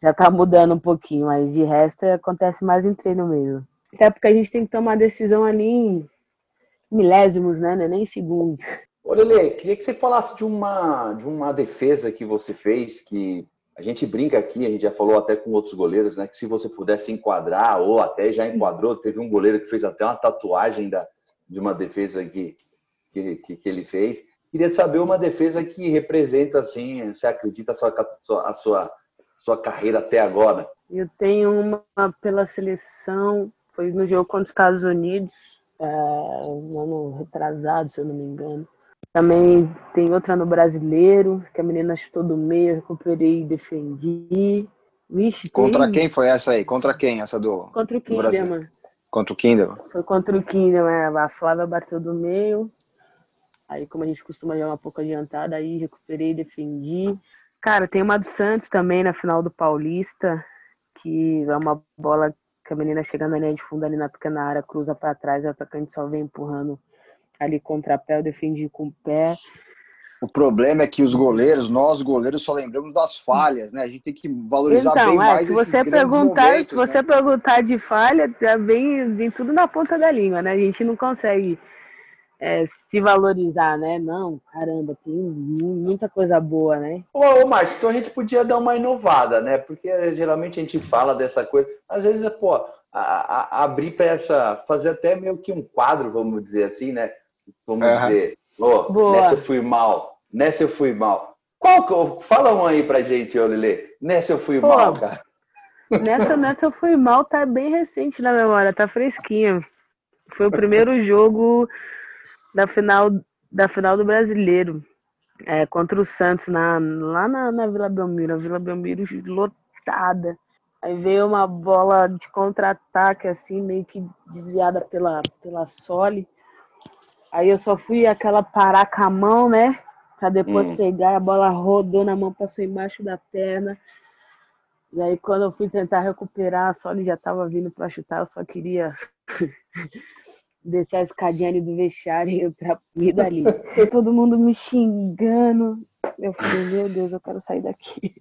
[SPEAKER 4] já tá mudando um pouquinho, mas de resto acontece mais em treino mesmo. Até porque a gente tem que tomar decisão ali em milésimos, né? É nem em segundos.
[SPEAKER 3] Ô Lele, queria que você falasse de uma, de uma defesa que você fez, que a gente brinca aqui, a gente já falou até com outros goleiros, né? Que se você pudesse enquadrar, ou até já enquadrou, teve um goleiro que fez até uma tatuagem da, de uma defesa que, que, que, que ele fez. Queria saber uma defesa que representa, assim, você acredita a sua, a sua, sua carreira até agora?
[SPEAKER 4] Eu tenho uma pela seleção, foi no jogo contra os Estados Unidos, é, ano retrasado, se eu não me engano. Também tem outra no brasileiro, que a menina chutou do meio, recuperei e defendi. Vixe,
[SPEAKER 2] Contra quem foi essa aí? Contra quem essa do.
[SPEAKER 4] Contra o Kinderman.
[SPEAKER 2] Contra o Kinderman.
[SPEAKER 4] Foi contra o Kinderman. A Flávia bateu do meio. Aí, como a gente costuma jogar um pouco adiantada, aí recuperei e defendi. Cara, tem uma do Santos também na final do Paulista, que é uma bola que a menina chega na linha de fundo ali na pequena área, cruza para trás, o atacante só vem empurrando ali contra pé, eu defendi com o pé.
[SPEAKER 2] O problema é que os goleiros, nós goleiros, só lembramos das falhas, né? A gente tem que valorizar
[SPEAKER 4] então,
[SPEAKER 2] bem
[SPEAKER 4] é,
[SPEAKER 2] mais
[SPEAKER 4] se você perguntar,
[SPEAKER 2] momentos,
[SPEAKER 4] Se você
[SPEAKER 2] né?
[SPEAKER 4] perguntar de falha, já vem, vem tudo na ponta da língua, né? A gente não consegue é, se valorizar, né? Não, caramba, tem muita coisa boa, né?
[SPEAKER 3] Ô, ô Márcio, então a gente podia dar uma inovada, né? Porque geralmente a gente fala dessa coisa. Às vezes, pô, a, a, abrir para essa. fazer até meio que um quadro, vamos dizer assim, né? Vamos
[SPEAKER 2] Uhum.
[SPEAKER 3] dizer. Ô,
[SPEAKER 4] Boa.
[SPEAKER 3] nessa eu fui mal. Nessa eu fui mal. Qual que eu- Fala um aí pra gente, ô Lelê. Nessa eu fui
[SPEAKER 4] Pô.
[SPEAKER 3] mal, cara.
[SPEAKER 4] Nessa, nessa eu fui mal, tá bem recente na memória, tá fresquinha. Foi o primeiro jogo da final, da final do brasileiro. É, contra o Santos, na, lá na, na Vila Belmiro. A Vila Belmiro lotada. Aí veio uma bola de contra-ataque, assim, meio que desviada pela, pela Sole. Aí eu só fui aquela parar com a mão, né? Pra depois
[SPEAKER 3] Hum.
[SPEAKER 4] pegar, a bola rodou na mão, passou embaixo da perna. E aí quando eu fui tentar recuperar, a Sole já tava vindo pra chutar, eu só queria descer a escadinha ali do vestiário e entrar e dali. E todo mundo me xingando. Eu falei, meu Deus, eu quero sair daqui.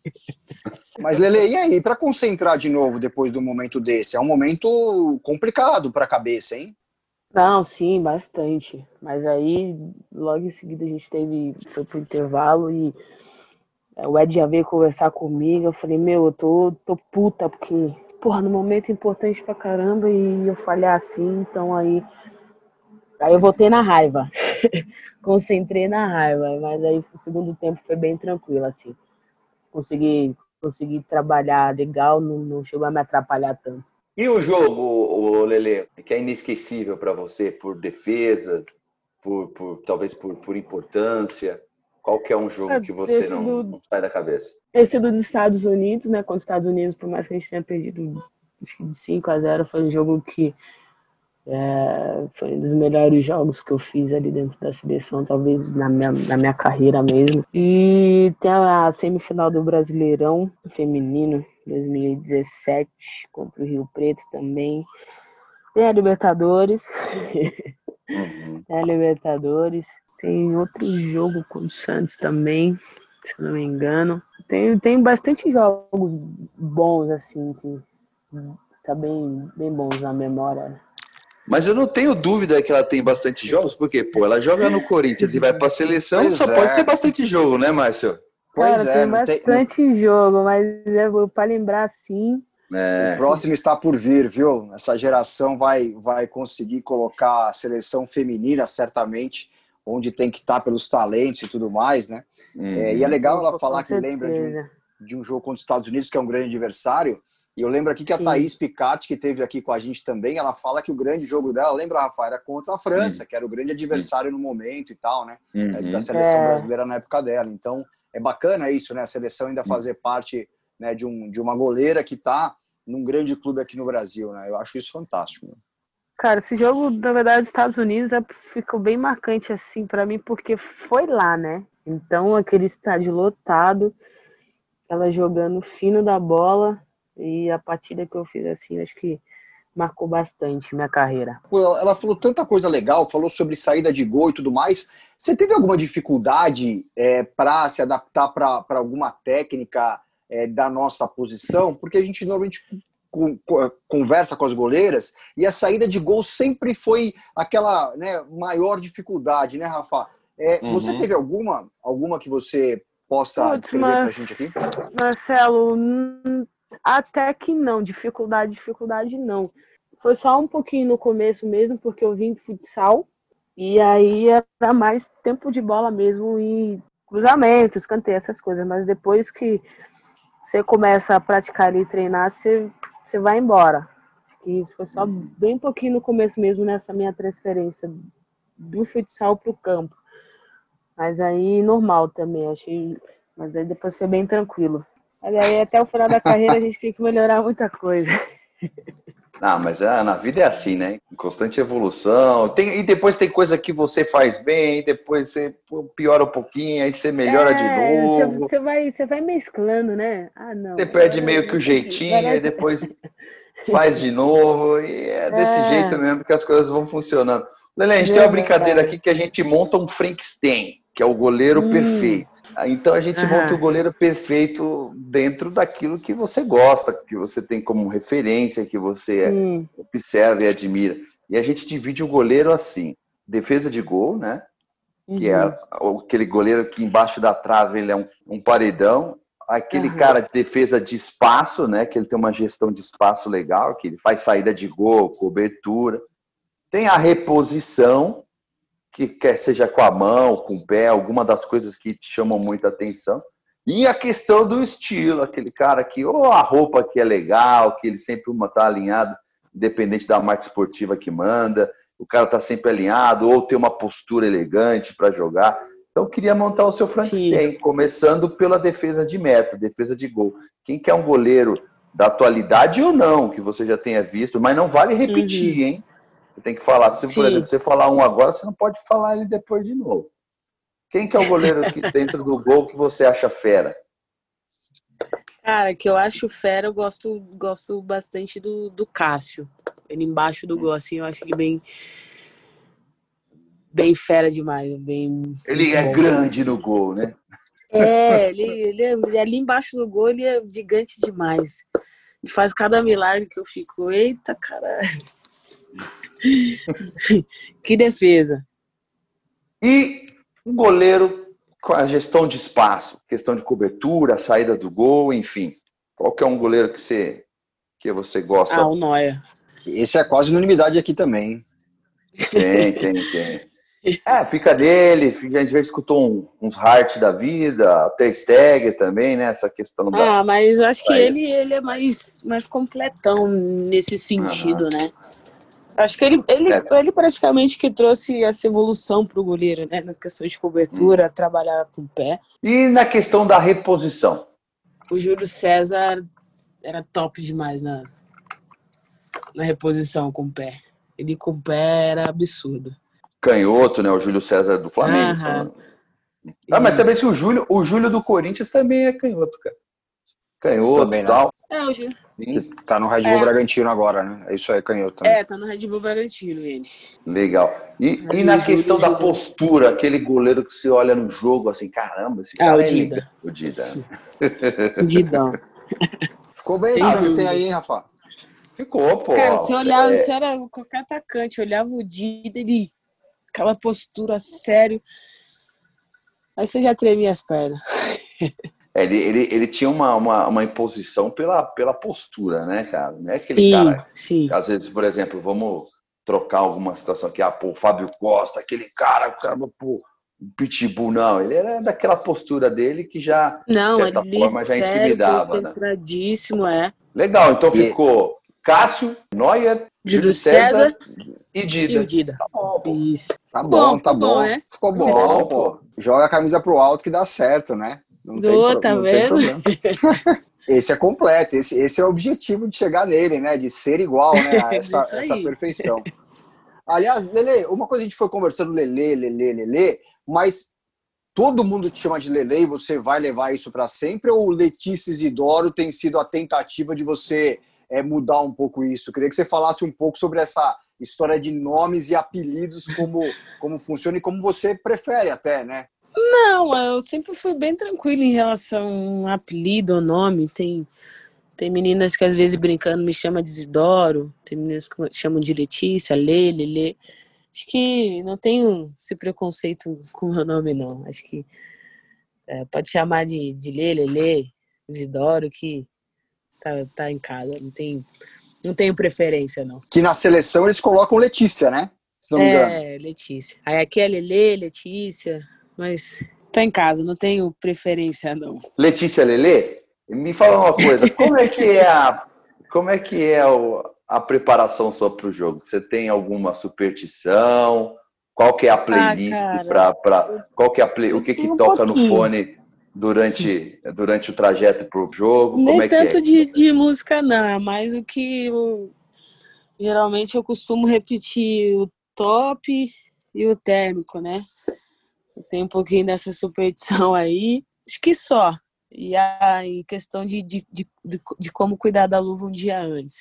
[SPEAKER 2] Mas, Lele, e aí, para concentrar de novo depois do momento desse? É um momento complicado para a cabeça, hein?
[SPEAKER 4] Não, sim, bastante. Mas aí, logo em seguida, a gente teve, foi pro intervalo e é, o Ed já veio conversar comigo. Eu falei, meu, eu tô, tô puta, porque, porra, no momento importante pra caramba e eu falhar assim, então aí. Aí eu voltei na raiva. Concentrei na raiva, mas aí o segundo tempo foi bem tranquilo, assim. Consegui, consegui trabalhar legal, não, não chegou a me atrapalhar tanto.
[SPEAKER 3] E o jogo, ô, Lelê, que é inesquecível pra você por defesa, por, por talvez por, por importância? Qual que é um jogo
[SPEAKER 4] É,
[SPEAKER 3] que você não,
[SPEAKER 4] do-
[SPEAKER 3] não sai da cabeça?
[SPEAKER 4] Esse dos Estados Unidos, né? Contra os Estados Unidos, por mais que a gente tenha perdido acho que de 5 a 0 foi um jogo que é, foi um dos melhores jogos que eu fiz ali dentro da seleção, talvez na minha, na minha carreira mesmo. E tem a semifinal do Brasileirão Feminino 2017 contra o Rio Preto também. Tem a Libertadores.
[SPEAKER 3] Uhum.
[SPEAKER 4] É Libertadores. Tem outro jogo com o Santos também, se não me engano. Tem, tem bastante jogos bons, assim, que tá bem, bem bons na memória.
[SPEAKER 3] Mas eu não tenho dúvida que ela tem bastante jogos, porque, pô, ela joga no Corinthians e vai pra seleção,
[SPEAKER 2] Pois
[SPEAKER 3] só
[SPEAKER 2] é.
[SPEAKER 3] pode ter bastante jogo, né, Márcio?
[SPEAKER 2] Pois
[SPEAKER 4] Cara,
[SPEAKER 2] é,
[SPEAKER 4] tem
[SPEAKER 2] não tem-
[SPEAKER 4] bastante jogo, mas é, para lembrar assim,
[SPEAKER 3] É.
[SPEAKER 2] O próximo está por vir, viu? Essa geração vai, vai conseguir colocar a seleção feminina, certamente, onde tem que estar pelos talentos e tudo mais, né? É, e é legal ela falar que lembra de um, de um jogo contra os Estados Unidos, que é um grande adversário. E eu lembro aqui que a
[SPEAKER 4] Sim.
[SPEAKER 2] Thaís Picatti, que esteve aqui com a gente também, ela fala que o grande jogo dela, lembra, Rafa, era contra a França, que era o grande adversário no momento e tal, né?
[SPEAKER 3] Uhum.
[SPEAKER 2] Da seleção
[SPEAKER 4] É.
[SPEAKER 2] brasileira na época dela. Então, é bacana isso, né? A seleção ainda fazer parte né, de, um, de uma goleira que está num grande clube aqui no Brasil, né? Eu acho isso fantástico. né?
[SPEAKER 4] Cara, esse jogo, na verdade, dos Estados Unidos é, ficou bem marcante, assim, pra mim, porque foi lá, né? Então, aquele estádio lotado, ela jogando fino da bola, e a partida que eu fiz, assim, acho que marcou bastante minha carreira.
[SPEAKER 2] Ela- falou tanta coisa legal, falou sobre saída de gol e tudo mais. Você teve alguma dificuldade para se adaptar para alguma técnica é, da nossa posição? Porque a gente normalmente con- co- conversa com as goleiras e a saída de gol sempre foi aquela né, maior dificuldade, né, Rafa? É,
[SPEAKER 3] Uhum.
[SPEAKER 2] Você teve alguma, alguma que você possa
[SPEAKER 4] Putz,
[SPEAKER 2] descrever para a gente aqui?
[SPEAKER 4] Marcelo, até que não, dificuldade, dificuldade não. Foi só um pouquinho no começo mesmo, porque eu vim de futsal,
[SPEAKER 5] E aí era mais tempo de bola mesmo e cruzamento, escanteio, essas coisas. Mas depois que você começa a praticar e treinar, você, você vai embora. Que isso foi só uhum. bem pouquinho no começo mesmo nessa minha transferência do futsal para o campo. Mas aí normal também, achei. Mas aí depois foi bem tranquilo. Mas aí até o final da carreira a gente tem que melhorar muita coisa.
[SPEAKER 3] Não, mas é, na vida é assim, né? Constante evolução. Tem, e depois tem coisa que você faz bem, depois você piora um pouquinho, aí você melhora é, de novo.
[SPEAKER 5] Você vai, você vai mesclando, né? Ah, não.
[SPEAKER 3] Você perde meio que o jeitinho, aí depois faz de novo. E é desse é. jeito mesmo que as coisas vão funcionando. Lele, a gente tem uma brincadeira aqui que a gente monta um Frankenstein, que é o goleiro hum. perfeito. Então a gente monta o goleiro perfeito dentro daquilo que você gosta, que você tem como referência, que você Sim. observa e admira. E a gente divide o goleiro assim: defesa de gol, né? Uhum. Que é uhum. aquele goleiro que embaixo da trave ele é um, um paredão. Aquele uhum. cara de defesa de espaço, né? Que ele tem uma gestão de espaço legal, que ele faz saída de gol, cobertura. Tem a reposição, que quer seja com a mão, com o pé, alguma das coisas que te chamam muita atenção. E a questão do estilo, aquele cara que, ou a roupa que é legal, que ele sempre está alinhado, independente da marca esportiva que manda, o cara está sempre alinhado, ou tem uma postura elegante para jogar. Então, queria montar o seu Frankenstein, começando pela defesa de meta, defesa de gol. Quem quer um goleiro da atualidade ou não, que você já tenha visto, mas não vale repetir, uhum. hein? Você tem que falar. Se, por exemplo, você falar um agora, você não pode falar ele depois de novo. Quem que é o goleiro aqui dentro do gol que você acha fera?
[SPEAKER 4] Cara, que eu acho fera, eu gosto, gosto bastante do, do Cássio. Ele embaixo do gol, assim, eu acho ele bem. Bem fera demais. Bem,
[SPEAKER 3] ele é bom. grande no gol, né?
[SPEAKER 4] É, ele, ele, é, ele, ali embaixo do gol, ele é gigante demais. Ele faz cada milagre que eu fico, eita, caralho. Que defesa.
[SPEAKER 3] E um goleiro com a gestão de espaço, questão de cobertura, saída do gol, enfim. Qual que é um goleiro que você, que você gosta?
[SPEAKER 4] Ah, o Noia.
[SPEAKER 2] Esse é quase unanimidade aqui também.
[SPEAKER 3] Tem, tem, tem. É, fica dele, a gente já escutou um, uns Hart da vida, até Stegger também, né? Essa questão
[SPEAKER 4] da. Ah, mas acho que ele, ele é mais, mais completão nesse sentido, uhum. né? Acho que ele, ele, é. ele praticamente que trouxe essa evolução para o goleiro, né? Na questão de cobertura, hum. trabalhar com o pé.
[SPEAKER 3] E na questão da reposição?
[SPEAKER 4] O Júlio César era top demais na, na reposição com o pé. Ele com o pé era absurdo.
[SPEAKER 3] Canhoto, né? O Júlio César do Flamengo. Ah, mas também se o Júlio, o Júlio do Corinthians também é canhoto, cara. Canhoto e né? tal.
[SPEAKER 4] É, o Júlio.
[SPEAKER 2] Tá no Red Bull é. Bragantino agora, né? É isso aí, canhoto também.
[SPEAKER 4] É, tá no Red Bull Bragantino ele.
[SPEAKER 3] Legal. E, e na questão da postura, aquele goleiro que você olha no jogo assim, caramba, esse ah, cara
[SPEAKER 4] ah, o
[SPEAKER 3] é
[SPEAKER 4] Dida.
[SPEAKER 3] O Dida.
[SPEAKER 4] Didão.
[SPEAKER 2] Ficou bem esse tem aí, hein, Rafa?
[SPEAKER 3] Ficou, pô.
[SPEAKER 4] Cara, se olhava, é... se era qualquer atacante, olhava o Dida, ele. aquela postura sério. Aí você já tremia as pernas.
[SPEAKER 3] É, ele, ele, ele tinha uma, uma, uma, imposição pela, pela postura, né, cara? Não é aquele sim, cara.
[SPEAKER 4] Sim.
[SPEAKER 3] Às vezes, por exemplo, vamos trocar alguma situação aqui, ah, pô, o Fábio Costa, aquele cara, o cara, pô, o Pitbull, não, ele era daquela postura dele que já,
[SPEAKER 4] não, de certa forma, já intimidava. Né? é.
[SPEAKER 3] Legal, então ficou Cássio, Neuer, Júlio César, César, e Dida.
[SPEAKER 4] E o Dida.
[SPEAKER 3] Tá bom, pô.
[SPEAKER 4] Isso.
[SPEAKER 2] Tá bom, tá bom. bom né? Ficou bom, pô. Joga a camisa pro alto que dá certo, né?
[SPEAKER 4] Não Do, tá não vendo?
[SPEAKER 2] esse é completo, esse, esse é o objetivo de chegar nele, né? De ser igual, né? A essa, essa perfeição. Aliás, Lele, uma coisa a gente foi conversando, Lele, Lele, Lele, mas todo mundo te chama de Lele e você vai levar isso para sempre? Ou Letícia Isidoro tem sido a tentativa de você é, mudar um pouco isso? Queria que você falasse um pouco sobre essa história de nomes e apelidos, como, como funciona e como você prefere até, né?
[SPEAKER 4] Não, eu sempre fui bem tranquila em relação a apelido ou nome. Tem, tem meninas que às vezes brincando me chamam de Isidoro, tem meninas que me chamam de Letícia, Lê, Lê. Acho que não tenho esse preconceito com o meu nome, não. Acho que é, pode chamar de, de Lê, Lê, Isidoro, que tá, tá em casa. Não tem, não tenho preferência, não.
[SPEAKER 2] Que na seleção eles colocam Letícia, né? se não me engano.
[SPEAKER 4] É, Letícia. Aí aqui é Lele, Letícia, mas tá em casa, não tenho preferência, não.
[SPEAKER 3] Letícia Lele, me fala uma coisa, como é que é a, como é que é o, a preparação só para o jogo? Você tem alguma superstição? Qual que é a playlist
[SPEAKER 4] Ah,
[SPEAKER 3] para para qual que é a play, o que que
[SPEAKER 4] um
[SPEAKER 3] toca no
[SPEAKER 4] pouquinho.
[SPEAKER 3] fone durante durante o trajeto para o jogo?
[SPEAKER 4] Nem
[SPEAKER 3] é
[SPEAKER 4] tanto
[SPEAKER 3] é?
[SPEAKER 4] de, de música, não, é mais o que eu, geralmente eu costumo repetir o top e o térmico, né? Tenho um pouquinho dessa superstição aí, acho que só. E a questão de, de, de, de, como cuidar da luva um dia antes.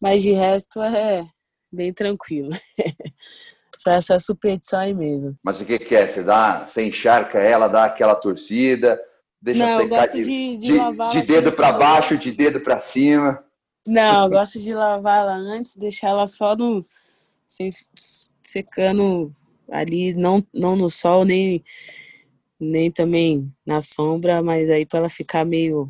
[SPEAKER 4] Mas de resto é bem tranquilo. Só essa superstição aí mesmo.
[SPEAKER 3] Mas o que que é? Você dá, você encharca ela, dá aquela torcida, deixa
[SPEAKER 4] Não,
[SPEAKER 3] secar de,
[SPEAKER 4] de, de,
[SPEAKER 3] de, dedo para baixo, de dedo para cima.
[SPEAKER 4] Não, eu gosto de lavar ela antes, deixar ela só no sem, secando ali, não, não no sol, nem, nem também na sombra, mas aí para ela ficar meio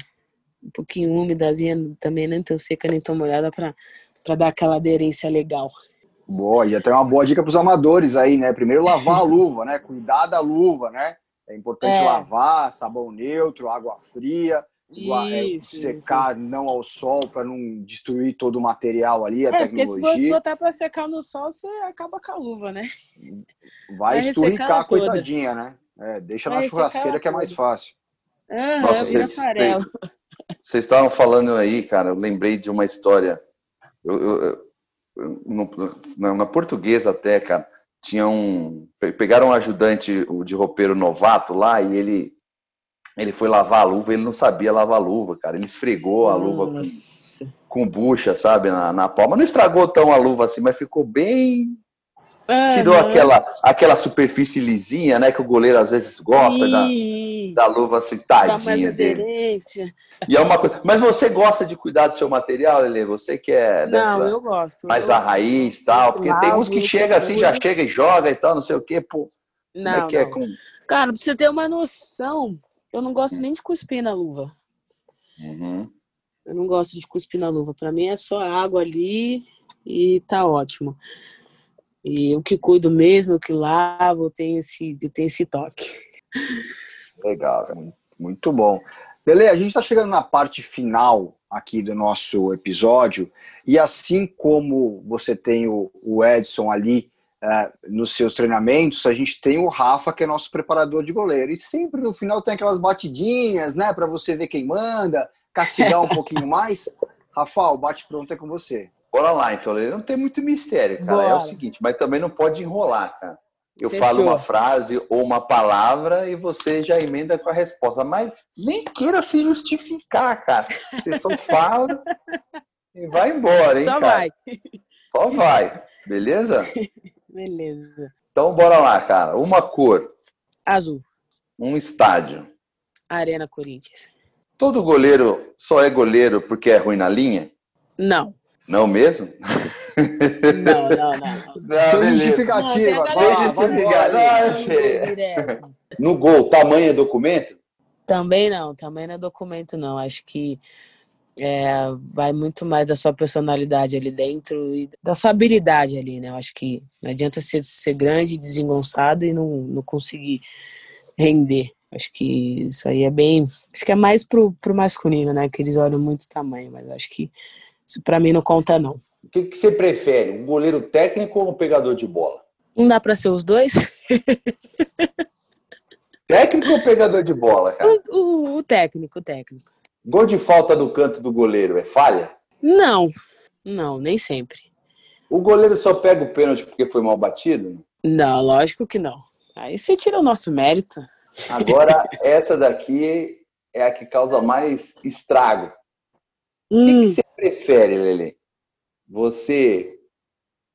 [SPEAKER 4] um pouquinho úmidazinha, também nem tão seca, nem tão molhada, para dar aquela aderência legal.
[SPEAKER 2] Boa, e até uma boa dica para os amadores aí, né? Primeiro lavar a luva, né? Cuidar da luva, né? É importante
[SPEAKER 4] É.
[SPEAKER 2] lavar, sabão neutro, água fria, é,
[SPEAKER 4] Isso,
[SPEAKER 2] secar não ao sol para não destruir todo o material ali, a
[SPEAKER 4] É, porque se
[SPEAKER 2] tecnologia.
[SPEAKER 4] botar para secar no sol, você acaba com a luva, né?
[SPEAKER 2] Vai
[SPEAKER 4] vai
[SPEAKER 2] esturricar a coitadinha, né? É, deixa
[SPEAKER 4] Vai
[SPEAKER 2] na churrasqueira que é mais fácil.
[SPEAKER 4] Aham,
[SPEAKER 3] Nossa, vocês-. Vocês estavam falando aí, cara, eu lembrei de uma história. Eu, eu- eu- no- na, portuguesa até, cara, tinha um. pe- Pegaram um ajudante o de roupeiro novato lá e ele ele foi lavar a luva, ele não sabia lavar a luva, cara. Ele esfregou a luva com,
[SPEAKER 4] Nossa.
[SPEAKER 3] com bucha, sabe, na, na palma. Não estragou tão a luva assim, mas ficou bem. Tirou
[SPEAKER 4] Aham.
[SPEAKER 3] aquela, aquela superfície lisinha, né, que o goleiro às vezes gosta da, da luva assim, tadinha dele. E é uma coisa. Mas você gosta de cuidar do seu material, Lele? Você que é dessa,
[SPEAKER 4] Não, eu gosto.
[SPEAKER 3] mais
[SPEAKER 4] eu...
[SPEAKER 3] da raiz e tal? Porque tem uns que chega assim, já chega e joga e tal, não sei o quê, pô. Como
[SPEAKER 4] Não,
[SPEAKER 3] é que é?
[SPEAKER 4] não.
[SPEAKER 3] Com...
[SPEAKER 4] Cara, pra você ter uma noção, eu não gosto nem de cuspir na luva.
[SPEAKER 3] Uhum.
[SPEAKER 4] Eu não gosto de cuspir na luva. Pra mim é só água ali e tá ótimo. E eu que cuido mesmo, eu que lavo, eu tenho esse, eu tenho esse toque.
[SPEAKER 2] Legal. Muito bom. Lele, a gente está chegando na parte final aqui do nosso episódio, e assim como você tem o Edson ali eh, nos seus treinamentos, a gente tem o Rafa, que é nosso preparador de goleiro. E sempre no final tem aquelas batidinhas, né, para você ver quem manda, castigar um pouquinho mais. Rafael, bate pronto é com você.
[SPEAKER 3] Bora lá, então. Não tem muito mistério, cara. É o
[SPEAKER 4] Bora.
[SPEAKER 3] seguinte, mas também não pode enrolar, cara. Eu
[SPEAKER 4] Fechou.
[SPEAKER 3] falo uma frase ou uma palavra e você já emenda com a resposta. Mas nem queira se justificar, cara. Você só fala e vai embora, hein,
[SPEAKER 4] Só
[SPEAKER 3] cara?
[SPEAKER 4] vai.
[SPEAKER 3] Só vai. Beleza?
[SPEAKER 4] Beleza.
[SPEAKER 3] Então bora lá, cara. Uma cor,
[SPEAKER 4] Azul.
[SPEAKER 3] um estádio.
[SPEAKER 4] Arena Corinthians.
[SPEAKER 3] Todo goleiro só é goleiro porque é ruim na linha?
[SPEAKER 4] Não.
[SPEAKER 3] Não mesmo?
[SPEAKER 4] Não, não, não. não.
[SPEAKER 2] Sem justificativa.
[SPEAKER 4] Não.
[SPEAKER 3] No gol, tamanho é documento?
[SPEAKER 4] Também não, também não é documento, não. Acho que é, vai muito mais da sua personalidade ali dentro e da sua habilidade ali, né? Eu acho que não adianta ser, ser grande, desengonçado e não, não conseguir render. Acho que isso aí é bem. Acho que é mais pro, pro masculino, né? Que eles olham muito tamanho, mas acho que isso pra mim não conta, não.
[SPEAKER 3] O que, que você prefere? Um goleiro técnico ou um pegador de bola?
[SPEAKER 4] Não dá pra ser os dois?
[SPEAKER 3] Técnico ou pegador de bola, cara?
[SPEAKER 4] O, o- o técnico, o técnico.
[SPEAKER 3] Gol de falta do canto do goleiro é falha?
[SPEAKER 4] Não, não, nem sempre.
[SPEAKER 3] O goleiro só pega o pênalti porque foi mal batido?
[SPEAKER 4] Não, lógico que não. Aí você tira o nosso mérito.
[SPEAKER 3] Agora, essa daqui é a que causa mais estrago. O que,
[SPEAKER 4] Hum,
[SPEAKER 3] que você prefere, Lele? Você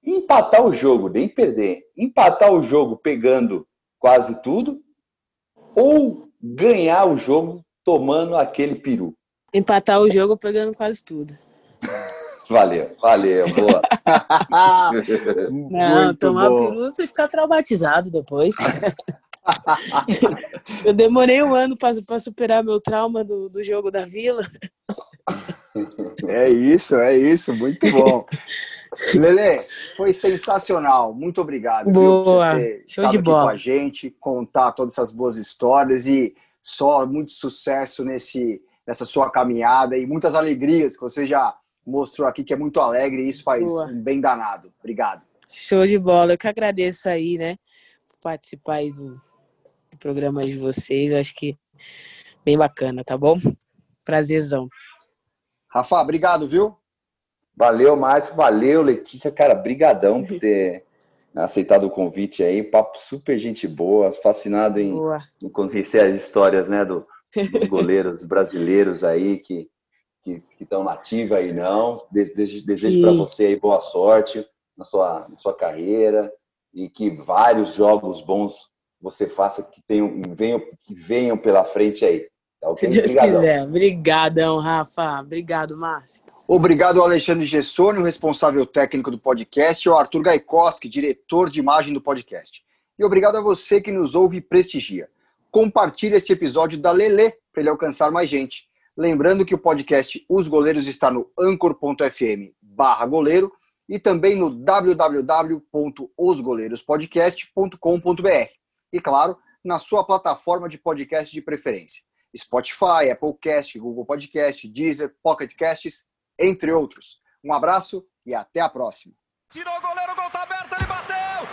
[SPEAKER 3] empatar o jogo, nem perder, empatar o jogo pegando quase tudo ou ganhar o jogo tomando aquele peru?
[SPEAKER 4] Empatar o jogo pegando quase tudo.
[SPEAKER 3] Valeu, valeu, boa.
[SPEAKER 4] Não,
[SPEAKER 2] Muito
[SPEAKER 4] tomar
[SPEAKER 2] bom.
[SPEAKER 4] peru você fica traumatizado depois. Eu demorei um ano para superar meu trauma do, do jogo da vila.
[SPEAKER 2] É isso, é isso, muito bom. Lele, foi sensacional. Muito obrigado
[SPEAKER 6] Boa.
[SPEAKER 2] viu, por você ter
[SPEAKER 6] Show de
[SPEAKER 2] aqui
[SPEAKER 6] bola.
[SPEAKER 2] com a gente, contar todas essas boas histórias e só muito sucesso nesse, nessa sua caminhada e muitas alegrias que você já mostrou aqui, que é muito alegre e isso faz
[SPEAKER 6] Boa.
[SPEAKER 2] um bem danado. Obrigado.
[SPEAKER 6] Show de bola. Eu que agradeço aí, né? Por participar aí do, do programa de vocês. Acho que bem bacana, tá bom? Prazerzão.
[SPEAKER 2] Rafa, obrigado, viu?
[SPEAKER 3] Valeu, Márcio. Valeu, Letícia. Cara, brigadão por ter aceitado o convite aí. Papo super gente boa. Fascinado em,
[SPEAKER 6] Boa.
[SPEAKER 3] em conhecer as histórias né, do, dos goleiros brasileiros aí que que estão na ativa aí não. Desejo, desejo para você aí boa sorte na sua, na sua carreira e que vários jogos bons você faça que tenham venham, que venham pela frente aí. Tá
[SPEAKER 6] okay? Se Deus Obrigadão. quiser. Obrigadão, Rafa. Obrigado, Márcio.
[SPEAKER 2] Obrigado ao Alexandre Gessoni, o responsável técnico do podcast, e ao Arthur Gaikoski, diretor de imagem do podcast. E obrigado a você que nos ouve e prestigia. Compartilhe este episódio da Lelê para ele alcançar mais gente. Lembrando que o podcast Os Goleiros está no anchor.fm barra goleiro e também no www.osgoleirospodcast.com.br. E claro, na sua plataforma de podcast de preferência. Spotify, Applecast, Google Podcast, Deezer, Pocket Casts, entre outros. Um abraço e até a próxima.
[SPEAKER 1] Tirou o goleiro, o gol tá aberto, ele bateu!